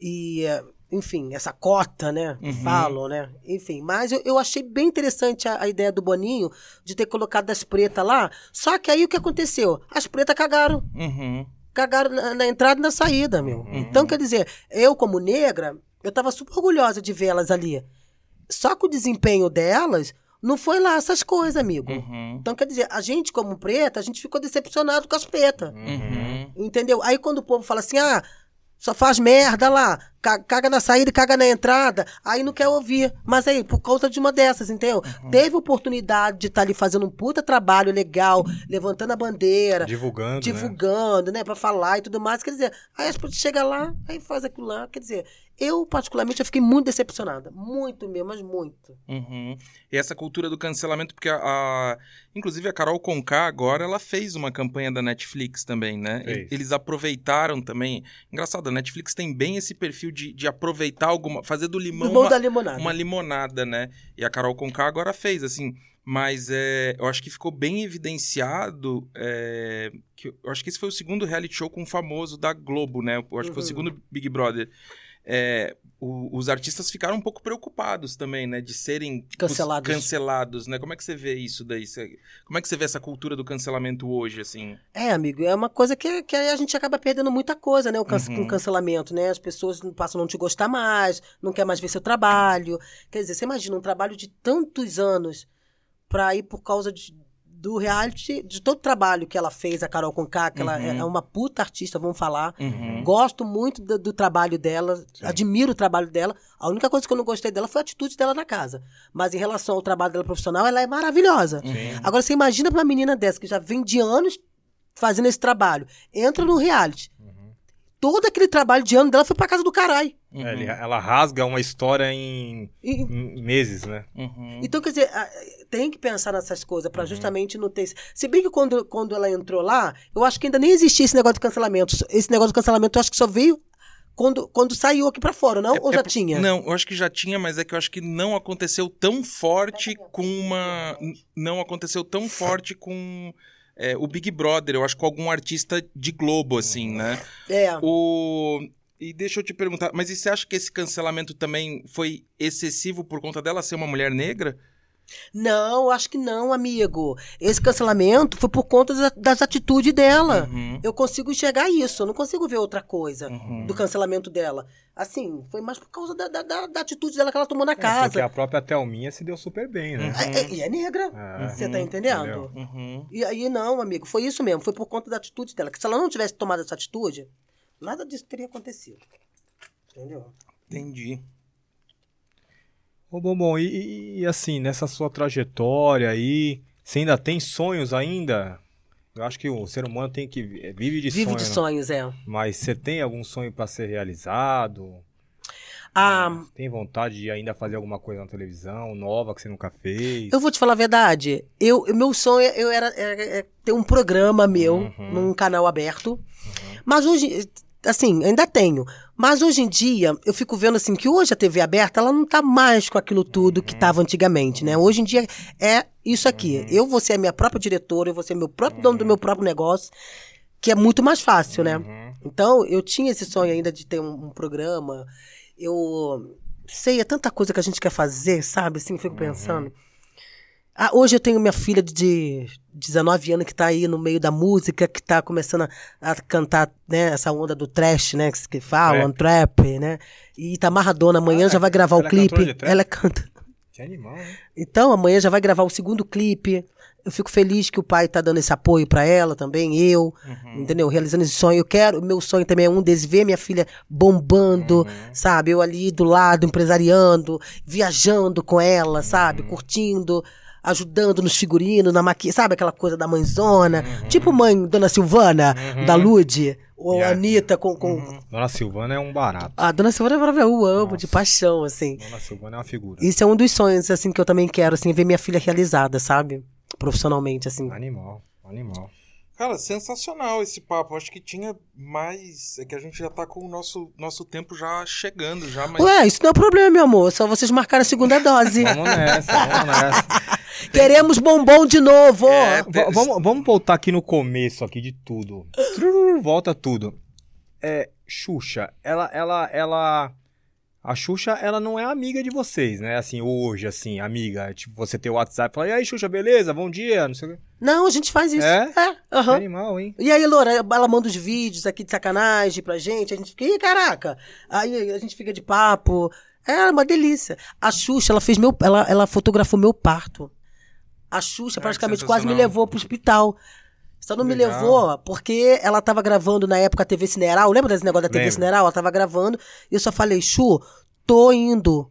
E, eh, enfim, essa cota, né? que Uhum. Falam, né? Enfim, mas eu, eu achei bem interessante a, a ideia do Boninho de ter colocado as pretas lá. Só que aí o que aconteceu? As pretas cagaram Uhum, cagaram na, na entrada e na saída, meu. Então, quer dizer, eu, como negra, eu tava super orgulhosa de vê-las ali. Só que o desempenho delas não foi lá essas coisas, amigo. uhum, Então, quer dizer, a gente, como preta, a gente ficou decepcionado com as pretas. uhum. Entendeu? Aí quando o povo fala assim, ah, só faz merda lá, ca- caga na saída e caga na entrada, aí não quer ouvir. Mas aí, por conta de uma dessas, entendeu? Teve oportunidade de estar ali fazendo um puta trabalho legal, levantando a bandeira, Divulgando, né? divulgando, né, Pra falar e tudo mais. Quer dizer, aí as pessoas chegam lá, aí faz aquilo lá. Quer dizer, eu, particularmente, eu fiquei muito decepcionada. Muito mesmo, mas muito. Uhum. E essa cultura do cancelamento, porque a, a- inclusive a Carol Conká agora ela fez uma campanha da Netflix também, né? Fez. Eles aproveitaram também. Engraçado, a Netflix tem bem esse perfil de, de aproveitar alguma, fazer do limão Limão uma, da limonada. uma limonada, né? E a Carol Conká agora fez, assim. Mas é, eu acho que ficou bem evidenciado. é, que, eu acho que esse foi o segundo reality show com um famoso da Globo, né? Eu acho que foi o Uhum. segundo Big Brother. É, o- os artistas ficaram um pouco preocupados também, né? De serem Cancelados. cancelados, né? Como é que você vê isso daí? Você- como é que você vê essa cultura do cancelamento hoje, assim? É, amigo, é uma coisa que, que a gente acaba perdendo muita coisa, né? O cance- Uhum. com cancelamento, né? As pessoas passam a não te gostar mais, não quer mais ver seu trabalho. Quer dizer, você imagina um trabalho de tantos anos pra ir por causa de- do reality, de todo o trabalho que ela fez, a Carol Conká, que ela Uhum. é é uma puta artista, vamos falar. Uhum. Gosto muito do, do trabalho dela, admiro o trabalho dela. A única coisa que eu não gostei dela foi a atitude dela na casa. Mas em relação ao trabalho dela profissional, ela é maravilhosa. Sim. Agora, você imagina pra uma menina dessa, que já vem de anos fazendo esse trabalho, entra no reality. Todo aquele trabalho de ano dela foi pra casa do caralho. Uhum. É, ele- ela rasga uma história em, E- em meses, né? Uhum. Então, quer dizer, tem que pensar nessas coisas pra justamente não ter. Se bem que quando, quando ela entrou lá, eu acho que ainda nem existia esse negócio de cancelamento. Esse negócio de cancelamento eu acho que só veio quando, quando saiu aqui pra fora, não? É- Ou é já por- tinha? Não, eu acho que já tinha, mas é que eu acho que não aconteceu tão forte com uma. Não aconteceu tão forte com é, o Big Brother, eu acho com algum artista de Globo, assim, né? É. O. E deixa eu te perguntar, mas e você acha que esse cancelamento também foi excessivo por conta dela ser uma mulher negra? Não, acho que não, amigo. Esse cancelamento foi por conta das, das atitudes dela. Uhum. Eu consigo enxergar isso, eu não consigo ver outra coisa Uhum. do cancelamento dela. Assim, foi mais por causa da, da, da- da atitude dela que ela tomou na É, porque casa. a própria Thelminha se deu super bem, né? É, é- e é negra. É. Você tá entendendo? entendeu? Uhum. E aí, não, amigo, foi isso mesmo. Foi por conta da atitude dela. Que se ela não tivesse tomado essa atitude, nada disso teria acontecido. Entendeu? Entendi. Ô, Bombom, e, e- e assim, nessa sua trajetória aí, você ainda tem sonhos ainda? Eu acho que o ser humano tem que vi- vive de Vive sonho, de né? sonhos, é. Mas você tem algum sonho pra ser realizado? Ah, Tem vontade de ainda fazer alguma coisa na televisão, nova que você nunca fez? eu vou te falar a verdade. Eu, o meu sonho eu era, era- era ter um programa meu Uhum. num canal aberto. Mas hoje, assim, ainda tenho. Mas hoje em dia, eu fico vendo assim que hoje a TV aberta, ela não tá mais com aquilo tudo que tava antigamente, né? Hoje em dia é isso aqui. Eu vou ser a minha própria diretora, eu vou ser meu próprio dono do meu próprio negócio, que é muito mais fácil, né? Uhum. Então, eu tinha esse sonho ainda de ter um, um programa. Eu sei, é tanta coisa que a gente quer fazer, sabe? Assim, eu fico pensando. Ah, hoje eu tenho minha filha de 19 anos que tá aí no meio da música, que tá começando a, a cantar, né, essa onda do trash, né, que, que falam, trap, né? E tá amarradona, amanhã Ah, já vai gravar o é clipe. trap? Ela canta. Que animal, né? Então, amanhã já vai gravar o segundo clipe. Eu fico feliz que o pai tá dando esse apoio pra ela também, eu, Uhum. entendeu? Realizando esse sonho. Eu quero, meu sonho também é um desses, ver minha filha bombando, Uhum. sabe? Eu ali do lado, empresariando, viajando com ela, sabe? Uhum. Curtindo, ajudando nos figurinos, na maquiagem, sabe aquela coisa da mãezona? Uhum. Tipo mãe, Dona Silvana, da Lude, ou Yeah. a Anitta com... com... Uhum. Dona Silvana é um barato. A Dona Silvana é maravilhosa, eu amo, de Nossa. paixão, assim. Dona Silvana é uma figura. Isso é um dos sonhos, assim, que eu também quero, assim, ver minha filha realizada, sabe? Profissionalmente, assim. Animal, animal. Cara, sensacional esse papo. Acho que tinha mais. É que a gente já tá com o nosso, nosso tempo já chegando, já, mas. Ué, isso não é problema, meu amor. Só vocês marcarem a segunda dose. Vamos nessa, vamos nessa. Queremos bombom de novo. É, Va- vamos, vamos voltar aqui no começo aqui de tudo. Volta tudo. É, Xuxa, ela, ela, ela... A Xuxa, ela não é amiga de vocês, né? Assim, hoje, assim, amiga. Tipo, você tem o WhatsApp e fala, e aí, Xuxa, beleza? Bom dia, não sei o que. Não, a gente faz isso. É? É. Que animal, hein? E aí, Loura, ela manda os vídeos aqui de sacanagem pra gente. A gente fica, ih, caraca. Aí a gente fica de papo. É uma delícia. A Xuxa, ela fez meu. Ela, ela fotografou meu parto. A Xuxa Ah, praticamente quase me levou pro hospital. Só não me Legal. levou porque ela tava gravando na época a TV Cineral. Lembra desse negócio da TV Lembro. Cineral? Ela tava gravando. E eu só falei, Chu, tô indo.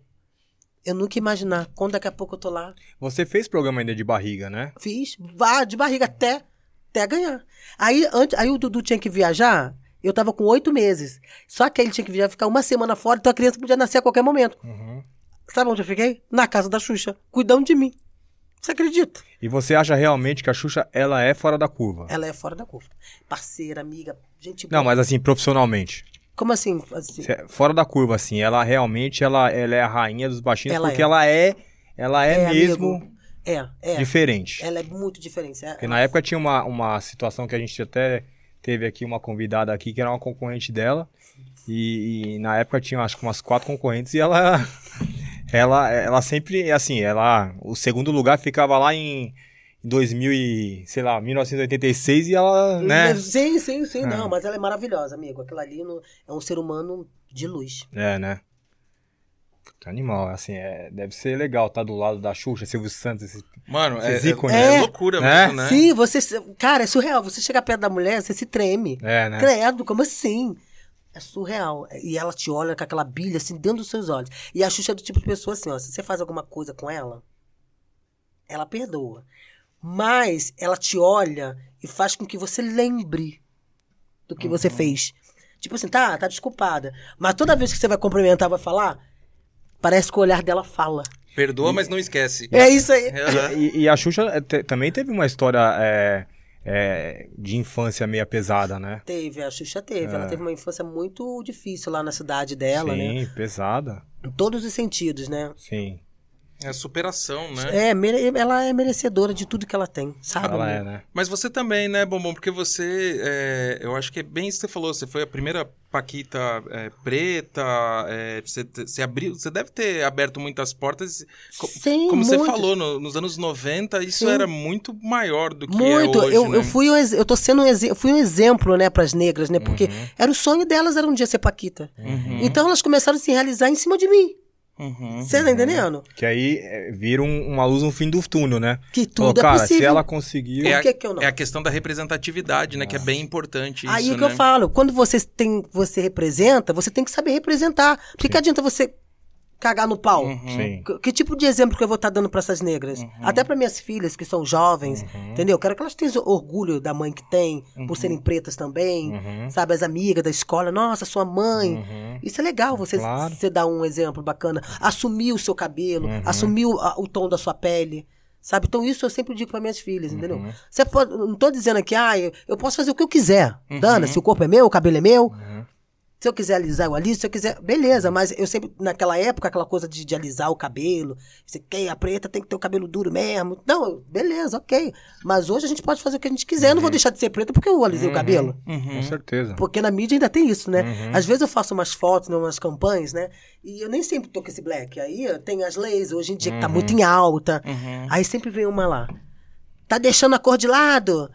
Eu nunca ia imaginar. Quando daqui a pouco eu tô lá. Você fez programa ainda de barriga, né? Fiz, vá de barriga até, até ganhar. Aí, antes, aí o Dudu tinha que viajar, eu tava com oito meses. Só que ele tinha que viajar, ficar uma semana fora, então a criança podia nascer a qualquer momento. Uhum. Sabe onde eu fiquei? Na casa da Xuxa, cuidando de mim. Você acredita? E você acha realmente que a Xuxa, ela é fora da curva? Ela é fora da curva. Parceira, amiga, gente Não, boa. mas assim, profissionalmente. Como assim? assim? Cê- Fora da curva, assim, ela realmente, ela, ela é a rainha dos baixinhos, Ela porque é. ela é, ela é, É, mesmo amigo. É, é. diferente. Ela é muito diferente. É, Porque na época tinha uma, uma situação que a gente até teve aqui uma convidada aqui que era uma concorrente dela. E, e na época tinha acho que umas quatro concorrentes e ela ela ela sempre assim, ela o segundo lugar ficava lá em 2000 e, sei lá, 1986 e ela, né? Sim, sim, sim. É. Não, mas ela é maravilhosa, amigo. Aquilo ali no- é um ser humano de luz. É, né? Puta, animal, assim, é, deve ser legal estar do lado da Xuxa, Silvio Santos, esses Mano, é, Esses é, ícones. é É. loucura Né? mesmo, né? Sim, você. Cara, é surreal. Você chega perto da mulher, você se treme. É, né? Credo, como assim? É surreal. E ela te olha com aquela bilha assim dentro dos seus olhos. E a Xuxa é do tipo de pessoa assim, ó. Se você faz alguma coisa com ela, ela perdoa. Mas ela te olha e faz com que você lembre do que você fez. Tipo assim, tá, tá desculpada. Mas toda vez que você vai cumprimentar, vai falar, parece que o olhar dela fala. Perdoa, mas não esquece. É isso aí. E, e a Xuxa eh, também teve uma história é, é, de infância meia pesada, né? Teve, a Xuxa teve. Ela teve uma infância muito difícil lá na cidade dela, Sim, né? pesada. Em todos os sentidos, né? Sim. É a superação, né? É, ela é merecedora de tudo que ela tem, sabe? Ela é, né? Mas você também, né, Bombom? Porque você, é, eu acho que é bem isso que você falou. Você foi a primeira Paquita é, preta. é, você, você abriu, você deve ter aberto muitas portas. Co- Sim, Como você muito. falou, no- nos anos 90, isso Sim. era muito maior do que Muito, é hoje, eu, né? eu fui um, eu tô sendo um, eu fui um exemplo, né, para as negras, né? Porque era o sonho delas era um dia ser paquita. Uhum, Então elas começaram a se realizar em cima de mim. Uhum. Você tá entendendo? Que aí é, vira um- uma luz no fim do túnel, né? Que Falou, tudo é cara, possível. se ela conseguiu. É, a, que que eu não? é a questão da representatividade, né? Que é bem importante Aí isso, o que né? eu falo, quando você tem, você representa, você tem que saber representar. Por que, que adianta você cagar no pau? Uhum. Que, que tipo de exemplo que eu vou estar dando para essas negras? Até para minhas filhas que são jovens, entendeu? Quero que elas tenham orgulho da mãe que tem, por serem pretas também, Uhum. sabe? As amigas da escola, nossa, sua mãe. Uhum. Isso é legal, você, Claro. você dar um exemplo bacana. Assumir o seu cabelo, Uhum. assumir o, a- o tom da sua pele. Sabe? Então, isso eu sempre digo para minhas filhas, entendeu? Uhum. Você pode, não tô dizendo aqui, ah, eu, eu posso fazer o que eu quiser. Uhum. Dana, se o corpo é meu, o cabelo é meu. Uhum. Se eu quiser alisar, eu aliso. Se eu quiser, beleza. Mas eu sempre, naquela época, aquela coisa de, de alisar o cabelo. Você quer a preta, tem que ter o cabelo duro mesmo. Não, beleza, ok. Mas hoje a gente pode fazer o que a gente quiser. Eu não vou deixar de ser preta porque eu alisei o cabelo. Uhum. Com certeza. Porque na mídia ainda tem isso, né? Uhum. Às vezes eu faço umas fotos, né, umas campanhas, né? E eu nem sempre tô com esse black. Aí tem as leis, hoje em dia, que tá muito em alta. Uhum. Aí sempre vem uma lá. Tá deixando a cor de lado,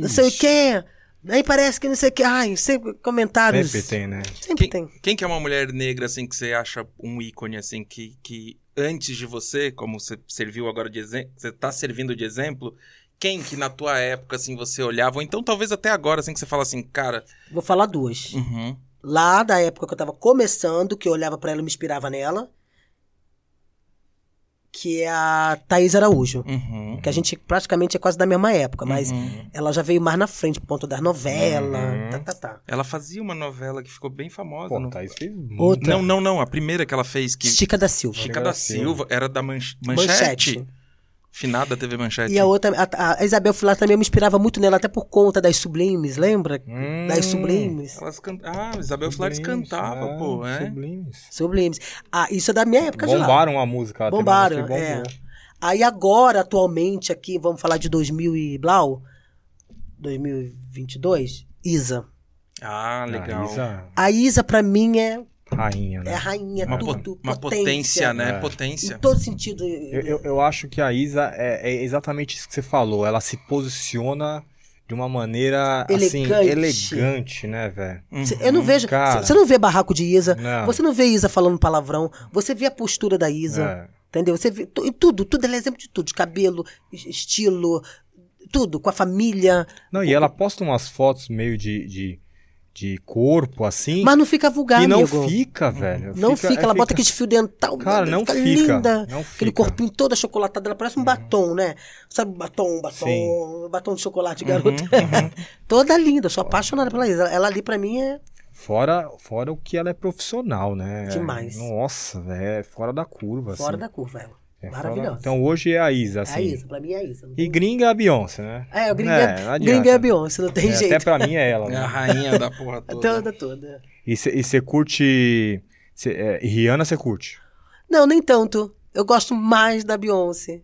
não sei o Ixi, quê. Aí parece que não sei o quê. Ai, sempre comentários. Sempre tem, né? Sempre Quem, tem. quem que é uma mulher negra, assim, que você acha um ícone, assim, que, que antes de você, como você serviu agora de exemplo, você tá servindo de exemplo, quem que na tua época, assim, você olhava, ou então talvez até agora, assim, que você fala assim, cara... Vou falar duas. Uhum, Lá da época que eu tava começando, que eu olhava pra ela e me inspirava nela. Que é a Thaís Araújo. uhum, Que a gente praticamente é quase da mesma época, mas uhum. ela já veio mais na frente, por conta das novelas. Uhum. Tá, tá, tá. Ela fazia uma novela que ficou bem famosa. Pô, não? Thaís fez Outra. Não, não, não. A primeira que ela fez, que... Chica da Silva. Chica Chica da da Silva, era da Manch- Manchete. Manchete. Finada TV Manchete. E a outra, a, a Isabel Filar também me inspirava muito nela, até por conta das sublimes, lembra? Hum, Das sublimes. Elas can... Ah, Isabel Sublimes, cantava, é, pô, é? Sublimes. Sublimes. Ah, isso é da minha época de lá. Bombaram a música. Bombaram, é. Aí agora, atualmente, aqui, vamos falar de 2000 e blau, 2022, Isa. Ah, legal. A Isa, A Isa, pra mim, é, rainha, é né? a rainha, Uma, po- tudo, uma potência, né? É. Potência. Em todo sentido. Eu, eu, eu acho que a Isa é, é exatamente isso que você falou. Ela se posiciona de uma maneira assim Elegante. elegante, né, velho? Uhum. Eu não vejo. cara. Você não vê barraco de Isa. Não. Você não vê Isa falando palavrão. Você vê a postura da Isa. É. Entendeu? Você vê tu- e tudo, tudo ela é exemplo de tudo, de cabelo, es- estilo, tudo, com a família. Não, e ela posta umas fotos meio de, de, de corpo, assim, Mas não fica vulgar, e não amigo. fica, velho. Não fica, é, ela bota aquele fio dental, Cara, não fica fica, linda. não Aquele fica. Uhum. corpinho todo achocolatado, ela parece um batom, né? Sabe, batom, batom, Sim. batom de chocolate, Uhum, garota. Toda linda, sou apaixonada pela Isa. Ela ali pra mim é Fora, fora o que ela é profissional, né? Demais. Nossa, velho, é fora da curva, fora assim. da curva, ela. É Maravilhosa. Então hoje é a Isa, é assim. a Isa, pra mim é a Isa. E gringa é a Beyoncé, né? É, o gringa, É, é, gringa é a Beyoncé, não tem É, jeito. até pra mim é ela, É a né? rainha da porra toda. Toda, toda. E você curte. Cê, é, Rihanna você curte? Não, nem tanto. Eu gosto mais da Beyoncé.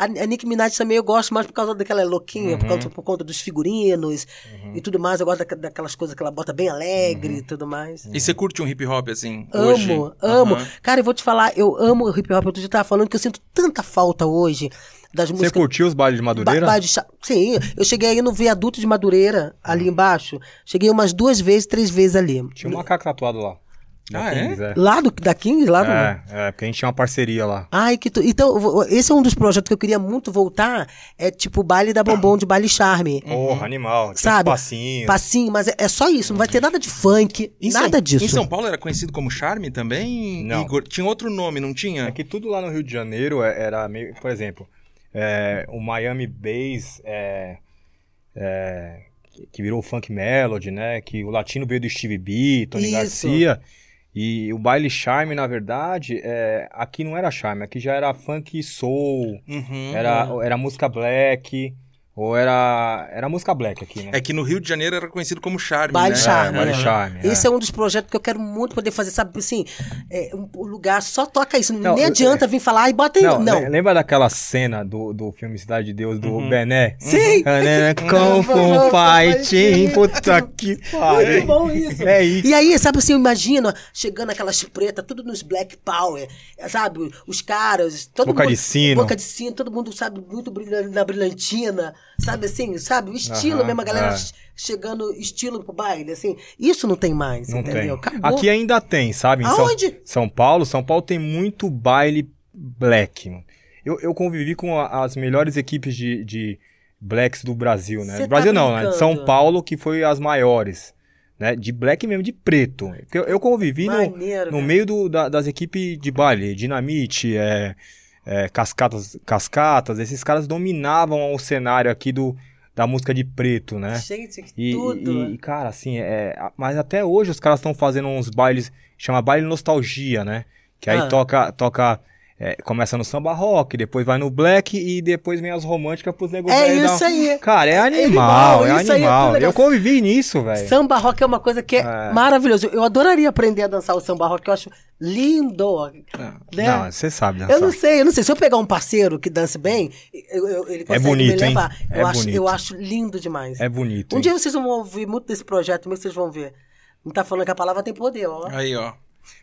A, a Nicki Minaj também eu gosto mais por causa daquela louquinha, por, Uhum. causa, por conta dos figurinos e tudo mais. Eu gosto daque- daquelas coisas que ela bota bem alegre e tudo mais. E você curte um hip hop, assim, Amo, hoje? amo. Cara, eu vou te falar, eu amo o hip hop. Eu já tava falando que eu sinto tanta falta hoje das Você músicas. curtiu os bailes de Ba- Madureira? baile de Sim, eu cheguei aí no viaduto de Madureira, ali embaixo. Cheguei umas duas vezes, três vezes ali. Tinha um macaco tatuado lá. Ah, Da é? Kings, é? Lá do, da Kings? Lá do... É, é, porque a gente tinha uma parceria lá. Ai, que tu... Então, esse é um dos projetos que eu queria muito voltar. É tipo o baile da bombom de baile charme. Porra, animal. Tinha Sabe? uns passinhos. Passinho, mas é, é só isso, não vai ter nada de funk, Em nada São, disso. Em São Paulo era conhecido como Charme também? Não. Igor? Tinha outro nome, não tinha? É que tudo lá no Rio de Janeiro é- era meio. Por exemplo, é, o Miami Bass, é, é, que- que virou o Funk Melody, né? Que o latino veio do Steve B, Tony Isso. Garcia. E o baile charme, na verdade, é, aqui não era charme, aqui já era funk soul, Uhum. era, era música black. Ou era. Era música black aqui, né? É que no Rio de Janeiro era conhecido como Charme, Baile né? Charme. É, Baile né? Charme, Esse é. é. um dos projetos que eu quero muito poder fazer, sabe? Assim, é, um lugar só toca isso. Não, Nem eu- adianta vir falar e bota aí. Não, Não. le- lembra daquela cena do, do filme Cidade de Deus, do Uhum. Bené? Sim! Kung Fu Fighting, puta que pariu. Muito bom isso. É isso. E aí, sabe assim, imagina chegando aquelas pretas, tudo nos Black Power, sabe? Os caras, todo Boca mundo. de sino. Boca de sino, todo mundo, sabe, muito brilhante na brilhantina, sabe assim, sabe? O estilo Aham, mesmo, a galera é. che- chegando estilo pro baile, assim. Isso não tem mais, Não entendeu? tem. Acabou. Aqui ainda tem, sabe? Em São- Aonde? São, Paulo, São Paulo tem muito baile black. Eu, eu convivi com a- as melhores equipes de, de blacks do Brasil, né? Cê Do Brasil tá não, né? De São? Paulo, que foi as maiores. Né? De black mesmo, de preto. Eu, eu convivi no, Maneiro, no cara. meio do- da- das equipes de baile, Dinamite, é, é, Cascatas, Cascatas, esses caras dominavam o cenário aqui do, da música de preto, né? Gente, que E, tudo. e- e, cara, assim, é, mas até hoje os caras estão fazendo uns bailes, chama baile nostalgia, né? Que aí Ah. toca, toca é, começa no samba rock, depois vai no black e depois vem as românticas pros negócios. É isso aí. Cara, é animal, animal, é isso aí é animal. legal. eu convivi nisso, velho. Samba rock é uma coisa que é, É. maravilhoso. Eu adoraria aprender a dançar o samba rock, eu acho lindo. né? Não, você sabe dançar. Eu não sei, eu não sei. Se eu pegar um parceiro que dance bem, eu- eu- ele consegue bonito, me hein? levar. É Eu, acho, bonito. eu acho lindo demais. É bonito. um hein? dia vocês vão ouvir muito desse projeto, mas vocês vão ver. Não tá falando que a palavra tem poder, ó. Aí, ó.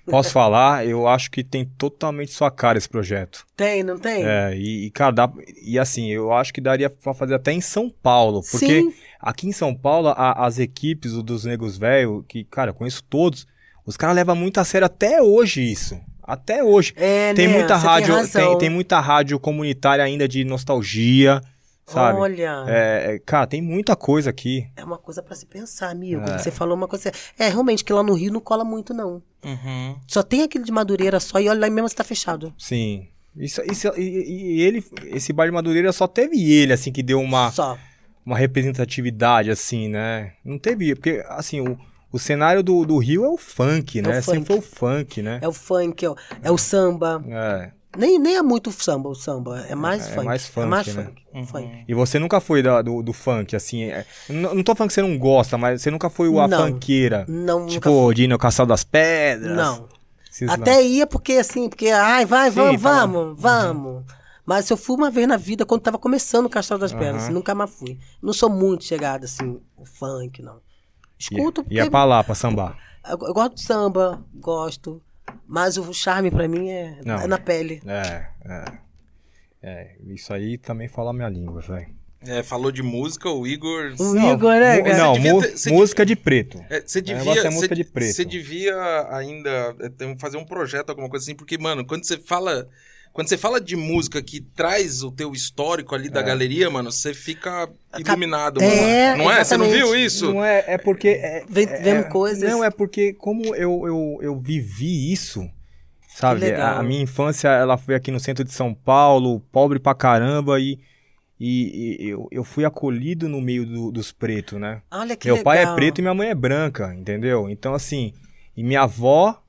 Posso falar, eu acho que tem totalmente sua cara esse projeto. Tem, não tem? É, e, e, cara, dá- e assim, eu acho que daria pra fazer até em São Paulo, porque Sim. aqui em São Paulo, a- as equipes o dos negros velho, que, cara, eu conheço todos, os caras levam muito a sério até hoje isso. Até hoje. É, tem né? muita Você rádio, tem, tem muita rádio comunitária ainda de nostalgia, sabe? Olha, É, é, cara, tem muita coisa aqui. é uma coisa pra se pensar, amigo. Você falou uma coisa. É, realmente, que lá no Rio não cola muito, não. Uhum. Só tem aquele de Madureira só, e olha lá mesmo se tá fechado. Sim. Isso, isso, e, e ele, esse baile de Madureira só teve ele, assim, que deu uma, Só. uma representatividade, assim, né? Não teve, porque, assim, o, o cenário do, do Rio é o funk, né? o Sempre funk. foi o funk, né? É o funk, é o, é o samba. É. Nem, nem é muito samba o samba, é mais É funk. mais funk, é mais né? funk. Uhum. funk. E você nunca foi da- do, do funk, assim. é- não, não tô falando que você não gosta, mas você nunca foi a Não. funkeira. Não, nunca Tipo, de ir no Castelo das Pedras. Não. Até ia porque assim, porque, ai, vai, Sim, vamos, fala. vamos, vamos. Mas eu fui uma vez na vida quando tava começando o Castelo das Pedras, Aham. nunca mais fui. Não sou muito chegada assim, o funk, não. Escuto Ia, porque ia pra lá, pra sambar. eu, eu gosto de samba, gosto. Mas o charme pra mim é, Não. é na pele. É, é. É, isso aí também fala a minha língua, velho. É, falou de música, o Igor. O Igor, né, mu- cara? Não, Você devia mu- ter- você música de preto. É, Você O devia, é música de preto. cê devia ainda é, fazer um projeto, alguma coisa assim, porque, mano, quando você fala. Quando você fala de música que traz o teu histórico ali da galeria, mano, você fica iluminado, mano. É, não é? Você não viu isso? Não é, é porque. É, Vem- é- vendo é- coisas. Não, é porque como eu, eu, eu vivi isso, sabe? A, a minha infância, ela foi aqui no centro de São Paulo, pobre pra caramba, e, e, e eu, eu fui acolhido no meio do- dos pretos, né? Olha que Meu legal. pai é preto e minha mãe é branca, entendeu? Então, assim, e minha avó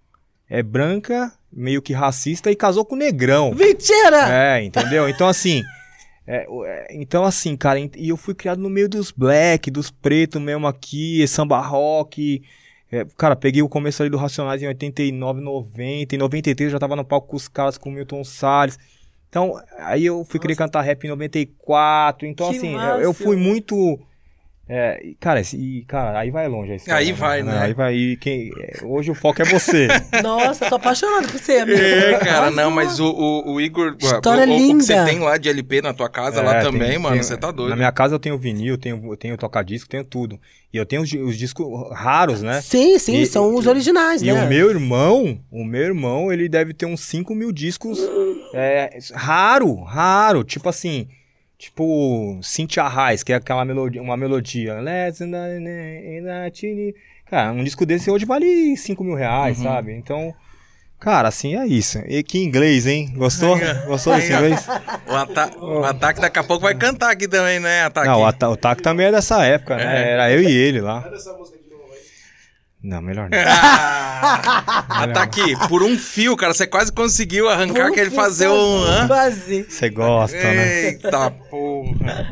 é branca, meio que racista, e casou com negrão. Mentira! É, entendeu? Então, assim. é, é, então, assim, cara, e eu fui criado no meio dos black, dos pretos mesmo aqui, samba rock. é, cara, peguei o começo ali do Racionais em 89, 90. Em 93 eu já tava no palco com os caras, com o Milton Salles. Então, aí eu fui querer cantar rap em 94. Então, Que assim, eu, eu fui muito. É, e, cara, esse- e, cara, aí vai longe história. Aí vai, né? Aí vai. E quem, hoje o foco é você. Nossa, tô apaixonado por você, amigo. É, cara, não, mas o, o, o Igor. História o, o, o linda. que você tem lá de LP na tua casa lá É, também, tem- mano, tem- você tá doido. Na minha casa eu tenho vinil, eu tenho, eu tenho toca-disco, tenho tudo. E eu tenho os, os discos raros, né? Sim, sim, E- são os e- originais, E né? o meu irmão, o meu irmão, ele deve ter uns 5 mil discos é, raro, raro. Tipo assim, tipo Cynthia Reis, que é aquela melodia, uma melodia. Cara, um disco desse hoje vale 5 mil reais, Uhum. sabe? Então, cara, assim é isso. E que inglês, hein? Gostou? Gostou desse inglês? O, ata o ataque daqui a pouco vai cantar aqui também, né, Ataque? Não, o, Ata- o Taco também é dessa época, né? É. Era eu e ele lá. Não, melhor não. Ah, tá aqui. Por um fio, cara. Você quase conseguiu arrancar que ele fazer um. hã? Quase. Você gosta, né? Eita porra.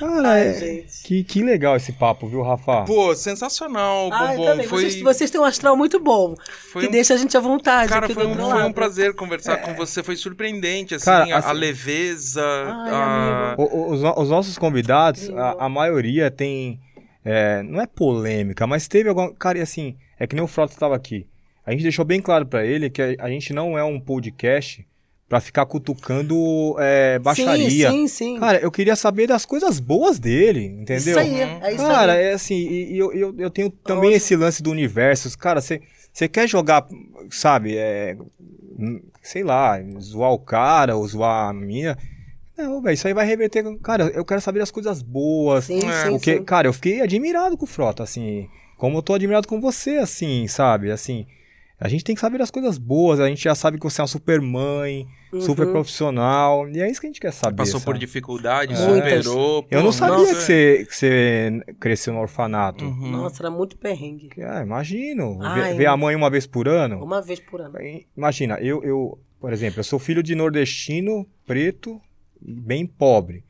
Cara, Ai, é- gente. que, que legal esse papo, viu, Rafa? Pô, sensacional, Ai, Bombom. também. Foi, Vocês, vocês têm um astral muito bom. foi que um- deixa a gente à vontade. Cara, foi um, foi um prazer conversar com você. Foi surpreendente, assim, Cara, a, assim- a leveza. Ai, a... O- o- os, os nossos convidados, a, a maioria tem. É, não é polêmica, mas teve alguma. Cara, e assim, é que nem o Frota estava aqui. A gente deixou bem claro pra ele que a, a gente não é um podcast pra ficar cutucando é, baixaria. Sim, sim, sim. Cara, eu queria saber das coisas boas dele, entendeu? Isso aí, é isso Cara, aí. é assim, e, e eu, eu, eu tenho também Ótimo. esse lance do universo. Cara, você quer jogar, sabe, é, sei lá, zoar o cara ou zoar a mina. Não, velho, isso aí vai reverter. Cara, eu quero saber das coisas boas. Sim, É, sim, Porque, sim. cara, eu fiquei admirado com o Frota, assim. Como eu tô admirado com você, assim, sabe? Assim, a gente tem que saber das coisas boas. A gente já sabe que você é uma super mãe, super Uhum. profissional. E é isso que a gente quer saber. Passou por sabe? dificuldades, Muitas. superou. Eu não sabia nossa. que, você, que você cresceu no orfanato. Uhum. Nossa, era muito perrengue. Ah, imagino. Ver, Ai. ver a mãe uma vez por ano. Uma vez por ano. Imagina, eu, eu, por exemplo, eu sou filho de nordestino, preto bem pobre.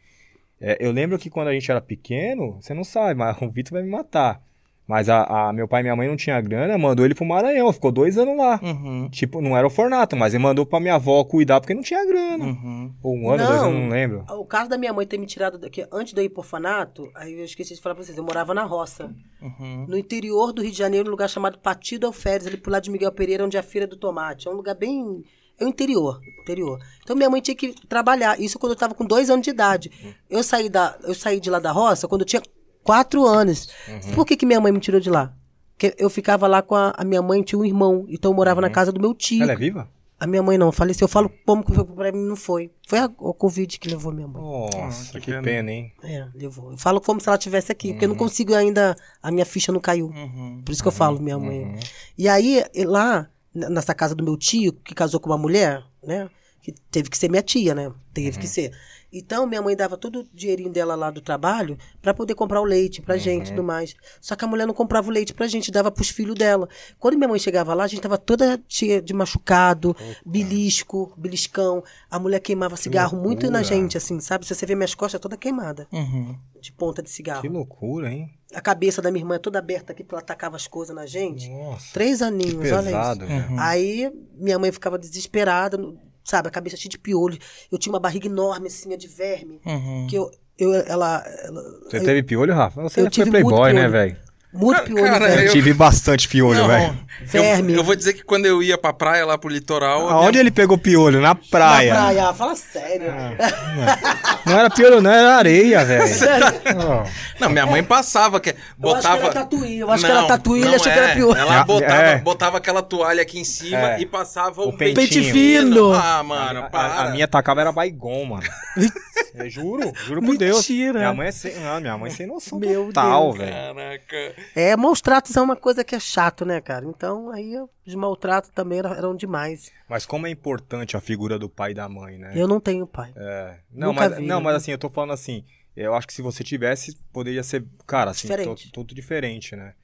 É, eu lembro que quando a gente era pequeno, você não sabe, mas o Vitor vai me matar. Mas a, a- meu pai e minha mãe não tinha grana, mandou ele pro Maranhão, ficou dois anos lá. Uhum. Tipo, não era orfanato, mas ele mandou pra minha avó cuidar porque não tinha grana. Uhum. Ou um ano, dois Não. anos, não lembro. O caso da minha mãe ter me tirado daqui antes de eu ir pro orfanato, aí eu esqueci de falar pra vocês, eu morava na roça. Uhum. No interior do Rio de Janeiro, num lugar chamado Patido Alferes, ali pro lado de Miguel Pereira, onde é a Feira do Tomate. É um lugar bem. É o interior, interior. Então minha mãe tinha que trabalhar. Isso quando eu tava com dois anos de idade. Eu saí, da, eu saí de lá da roça quando eu tinha quatro anos. Por que, que minha mãe me tirou de lá? Porque eu ficava lá com a, a minha mãe, tinha um irmão. Então eu morava na casa do meu tio. Ela é viva? A minha mãe não, faleceu. Eu falo como que foi pra mim, não foi. Foi a, o Covid que levou minha mãe. Nossa, que que, pena. pena. hein? É, levou. Eu falo como se ela tivesse aqui, porque eu não consigo ainda. A minha ficha não caiu. Uhum. Por isso que eu falo, minha mãe. E aí, lá, nessa casa do meu tio, que casou com uma mulher, né? Que teve que ser minha tia, né? Teve que ser. Então, minha mãe dava todo o dinheirinho dela lá do trabalho pra poder comprar o leite pra gente e tudo mais. Só que a mulher não comprava o leite pra gente, dava pros filhos dela. Quando minha mãe chegava lá, a gente tava toda cheia de machucado, belisco, beliscão. A mulher queimava cigarro muito na gente, assim, sabe? Se você vê minhas costas toda queimada, Uhum. de ponta de cigarro. Que loucura, hein? A cabeça da minha irmã é toda aberta aqui, porque ela tacava as coisas na gente. Nossa. Três aninhos, olha pesado, isso. velho. Aí minha mãe ficava desesperada, sabe, a cabeça cheia de piolho. Eu tinha uma barriga enorme, assim, de verme. Uhum. Que eu, eu ela, ela Você teve piolho, Rafa? Você Eu tive playboy, né, velho? Muito Cara, piolho, cara, velho. Eu eu- tive bastante piolho, Não, velho. Verme. Eu, eu vou dizer que quando eu ia pra praia, lá pro litoral... Aonde minha- ele pegou piolho? Na praia. Na praia, fala sério. Não era piolho, não, era areia, velho. Ó. Não, minha mãe passava, que Eu botava... acho que era tatuí, eu acho que era tatuí, ele não achou que era é. piolho. Ela É, botava, é. botava aquela toalha aqui em cima É. e passava O pentinho. Pente fino. Ah, mano, A- para. A, a minha tacava era baigon, mano. Eu juro, juro por Deus. Mentira. Minha mãe é sem, não, minha mãe é sem noção Meu total, Deus. velho. Caraca. É, maus tratos é uma coisa que é chato, né, cara? Então, aí os maltratos também eram, eram demais. Mas como é importante a figura do pai e da mãe, né? Eu não tenho pai. É. Não, Nunca mas, vi, não, né? mas assim, eu tô falando assim, eu acho que se você tivesse, poderia ser, cara, assim, Diferente. diferente, né?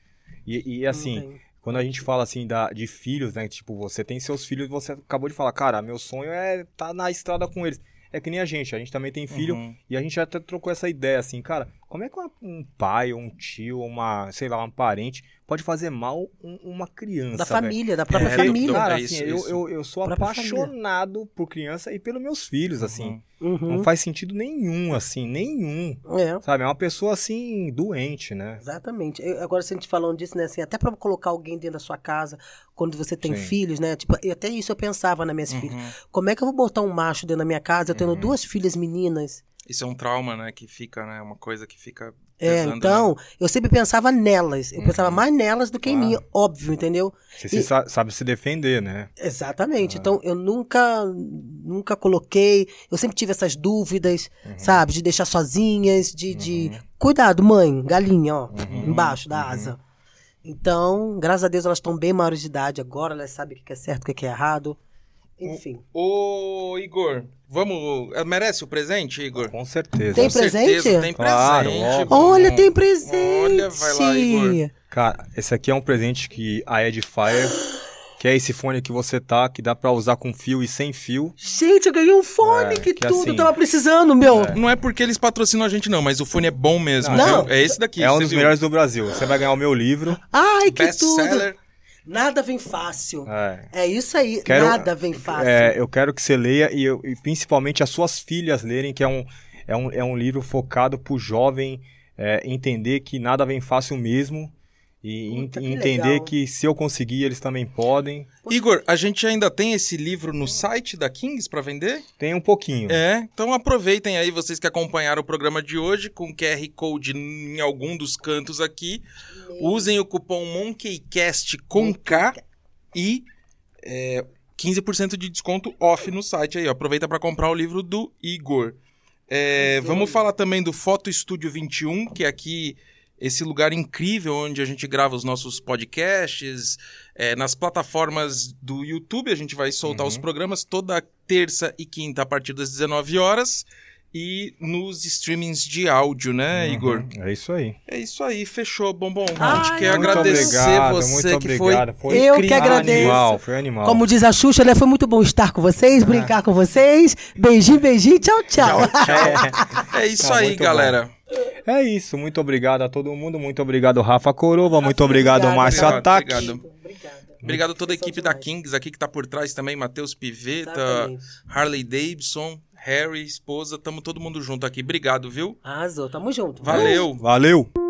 E, e assim, quando a gente fala assim da, de filhos, né? Tipo, você tem seus filhos, você acabou de falar, cara, meu sonho é estar tá na estrada com eles. É que nem a gente, a gente também tem filho Uhum. e a gente até trocou essa ideia assim, cara, como é que uma- um pai, ou um tio, uma, sei lá, um parente pode fazer mal um- uma criança? Da família, da própria É, família. do- Cara, É assim, isso, eu. Eu, eu sou Própria família. apaixonado por criança e pelos meus filhos, assim. Uhum. Uhum. Não faz sentido nenhum, assim, nenhum. É. Sabe? É uma pessoa, assim, doente, né? Exatamente. Eu- agora, se a gente falando disso, né, assim, até pra colocar alguém dentro da sua casa, quando você tem Sim. filhos, né? Tipo, e até isso eu pensava nas minhas Uhum. filhas. Como é que eu vou botar um macho dentro da minha casa, eu tendo Uhum. duas filhas meninas? Isso é um trauma, né? Que fica, né? Uma coisa que fica. É, pesando, então, né? eu sempre pensava nelas. Eu pensava Uhum. mais nelas do que em Claro. mim, óbvio, entendeu? Você E- sa- sabe se defender, né? Exatamente. Ah. Então, eu nunca, nunca coloquei. Eu sempre tive essas dúvidas, Uhum. sabe? De deixar sozinhas, de, de. Cuidado, mãe, galinha, ó, Uhum. embaixo da asa. Então, graças a Deus, elas estão bem maiores de idade agora, elas sabem o que é certo, o que é errado. Enfim. Ô, Igor, vamos. Merece o presente, Igor? Com certeza. Tem Com certeza, presente? Tem Claro, presente. bom. Olha, tem presente! Olha, vai lá, Igor. Cara, esse aqui é um presente que a Edifier, que é esse fone que você tá, que dá pra usar com fio e sem fio. Gente, eu ganhei um fone, É, que, que tudo. assim- Eu tava precisando, meu. Não é porque eles patrocinam a gente, não, mas o fone é bom mesmo. Não. viu? É esse daqui. é um dos viu? melhores do Brasil. Você vai ganhar o meu livro. Ai, que Best tudo. seller. Nada vem fácil. É. É isso aí, Quero- nada vem fácil. É, eu quero que você leia e, eu- e principalmente as suas filhas lerem, que é um, é um, é um livro focado pro jovem é, entender que nada vem fácil mesmo e Puta, que entender legal. que se eu conseguir, eles também podem. Igor, a gente ainda tem esse livro no site da Kings pra vender? Tem um pouquinho. É, então aproveitem aí vocês que acompanharam o programa de hoje com QR Code em algum dos cantos aqui. Usem o cupom MonkeyCast com K e é, 15% de desconto off no site aí. ó. Aproveita para comprar o livro do Igor. É, vamos falar também do Foto Estúdio 21, que é aqui esse lugar incrível onde a gente grava os nossos podcasts. É, nas plataformas do YouTube a gente vai soltar Uhum. os programas toda terça e quinta a partir das 19 horas. E nos streamings de áudio, né, Igor? É isso aí. É isso aí, fechou, Bombom. a Ai, gente quer muito agradecer obrigado, você muito que obrigado. foi. Eu que agradeço. Animal, foi animal. Como diz a Xuxa, né? Foi muito bom estar com vocês, brincar com vocês. Beijinho, beijinho, tchau, tchau. É isso Tá aí, galera. É isso, muito obrigado a todo mundo, muito obrigado Rafa Corova, muito obrigado obrigada. Márcio Obrigado, Ataque. obrigado. Obrigada. Obrigado a toda a equipe da. Kings aqui que tá por trás também, Matheus Piveta, Exatamente. Harley Davidson, Harry, esposa, tamo todo mundo junto aqui. Obrigado, viu? Arrasou, tamo junto. Valeu. Valeu!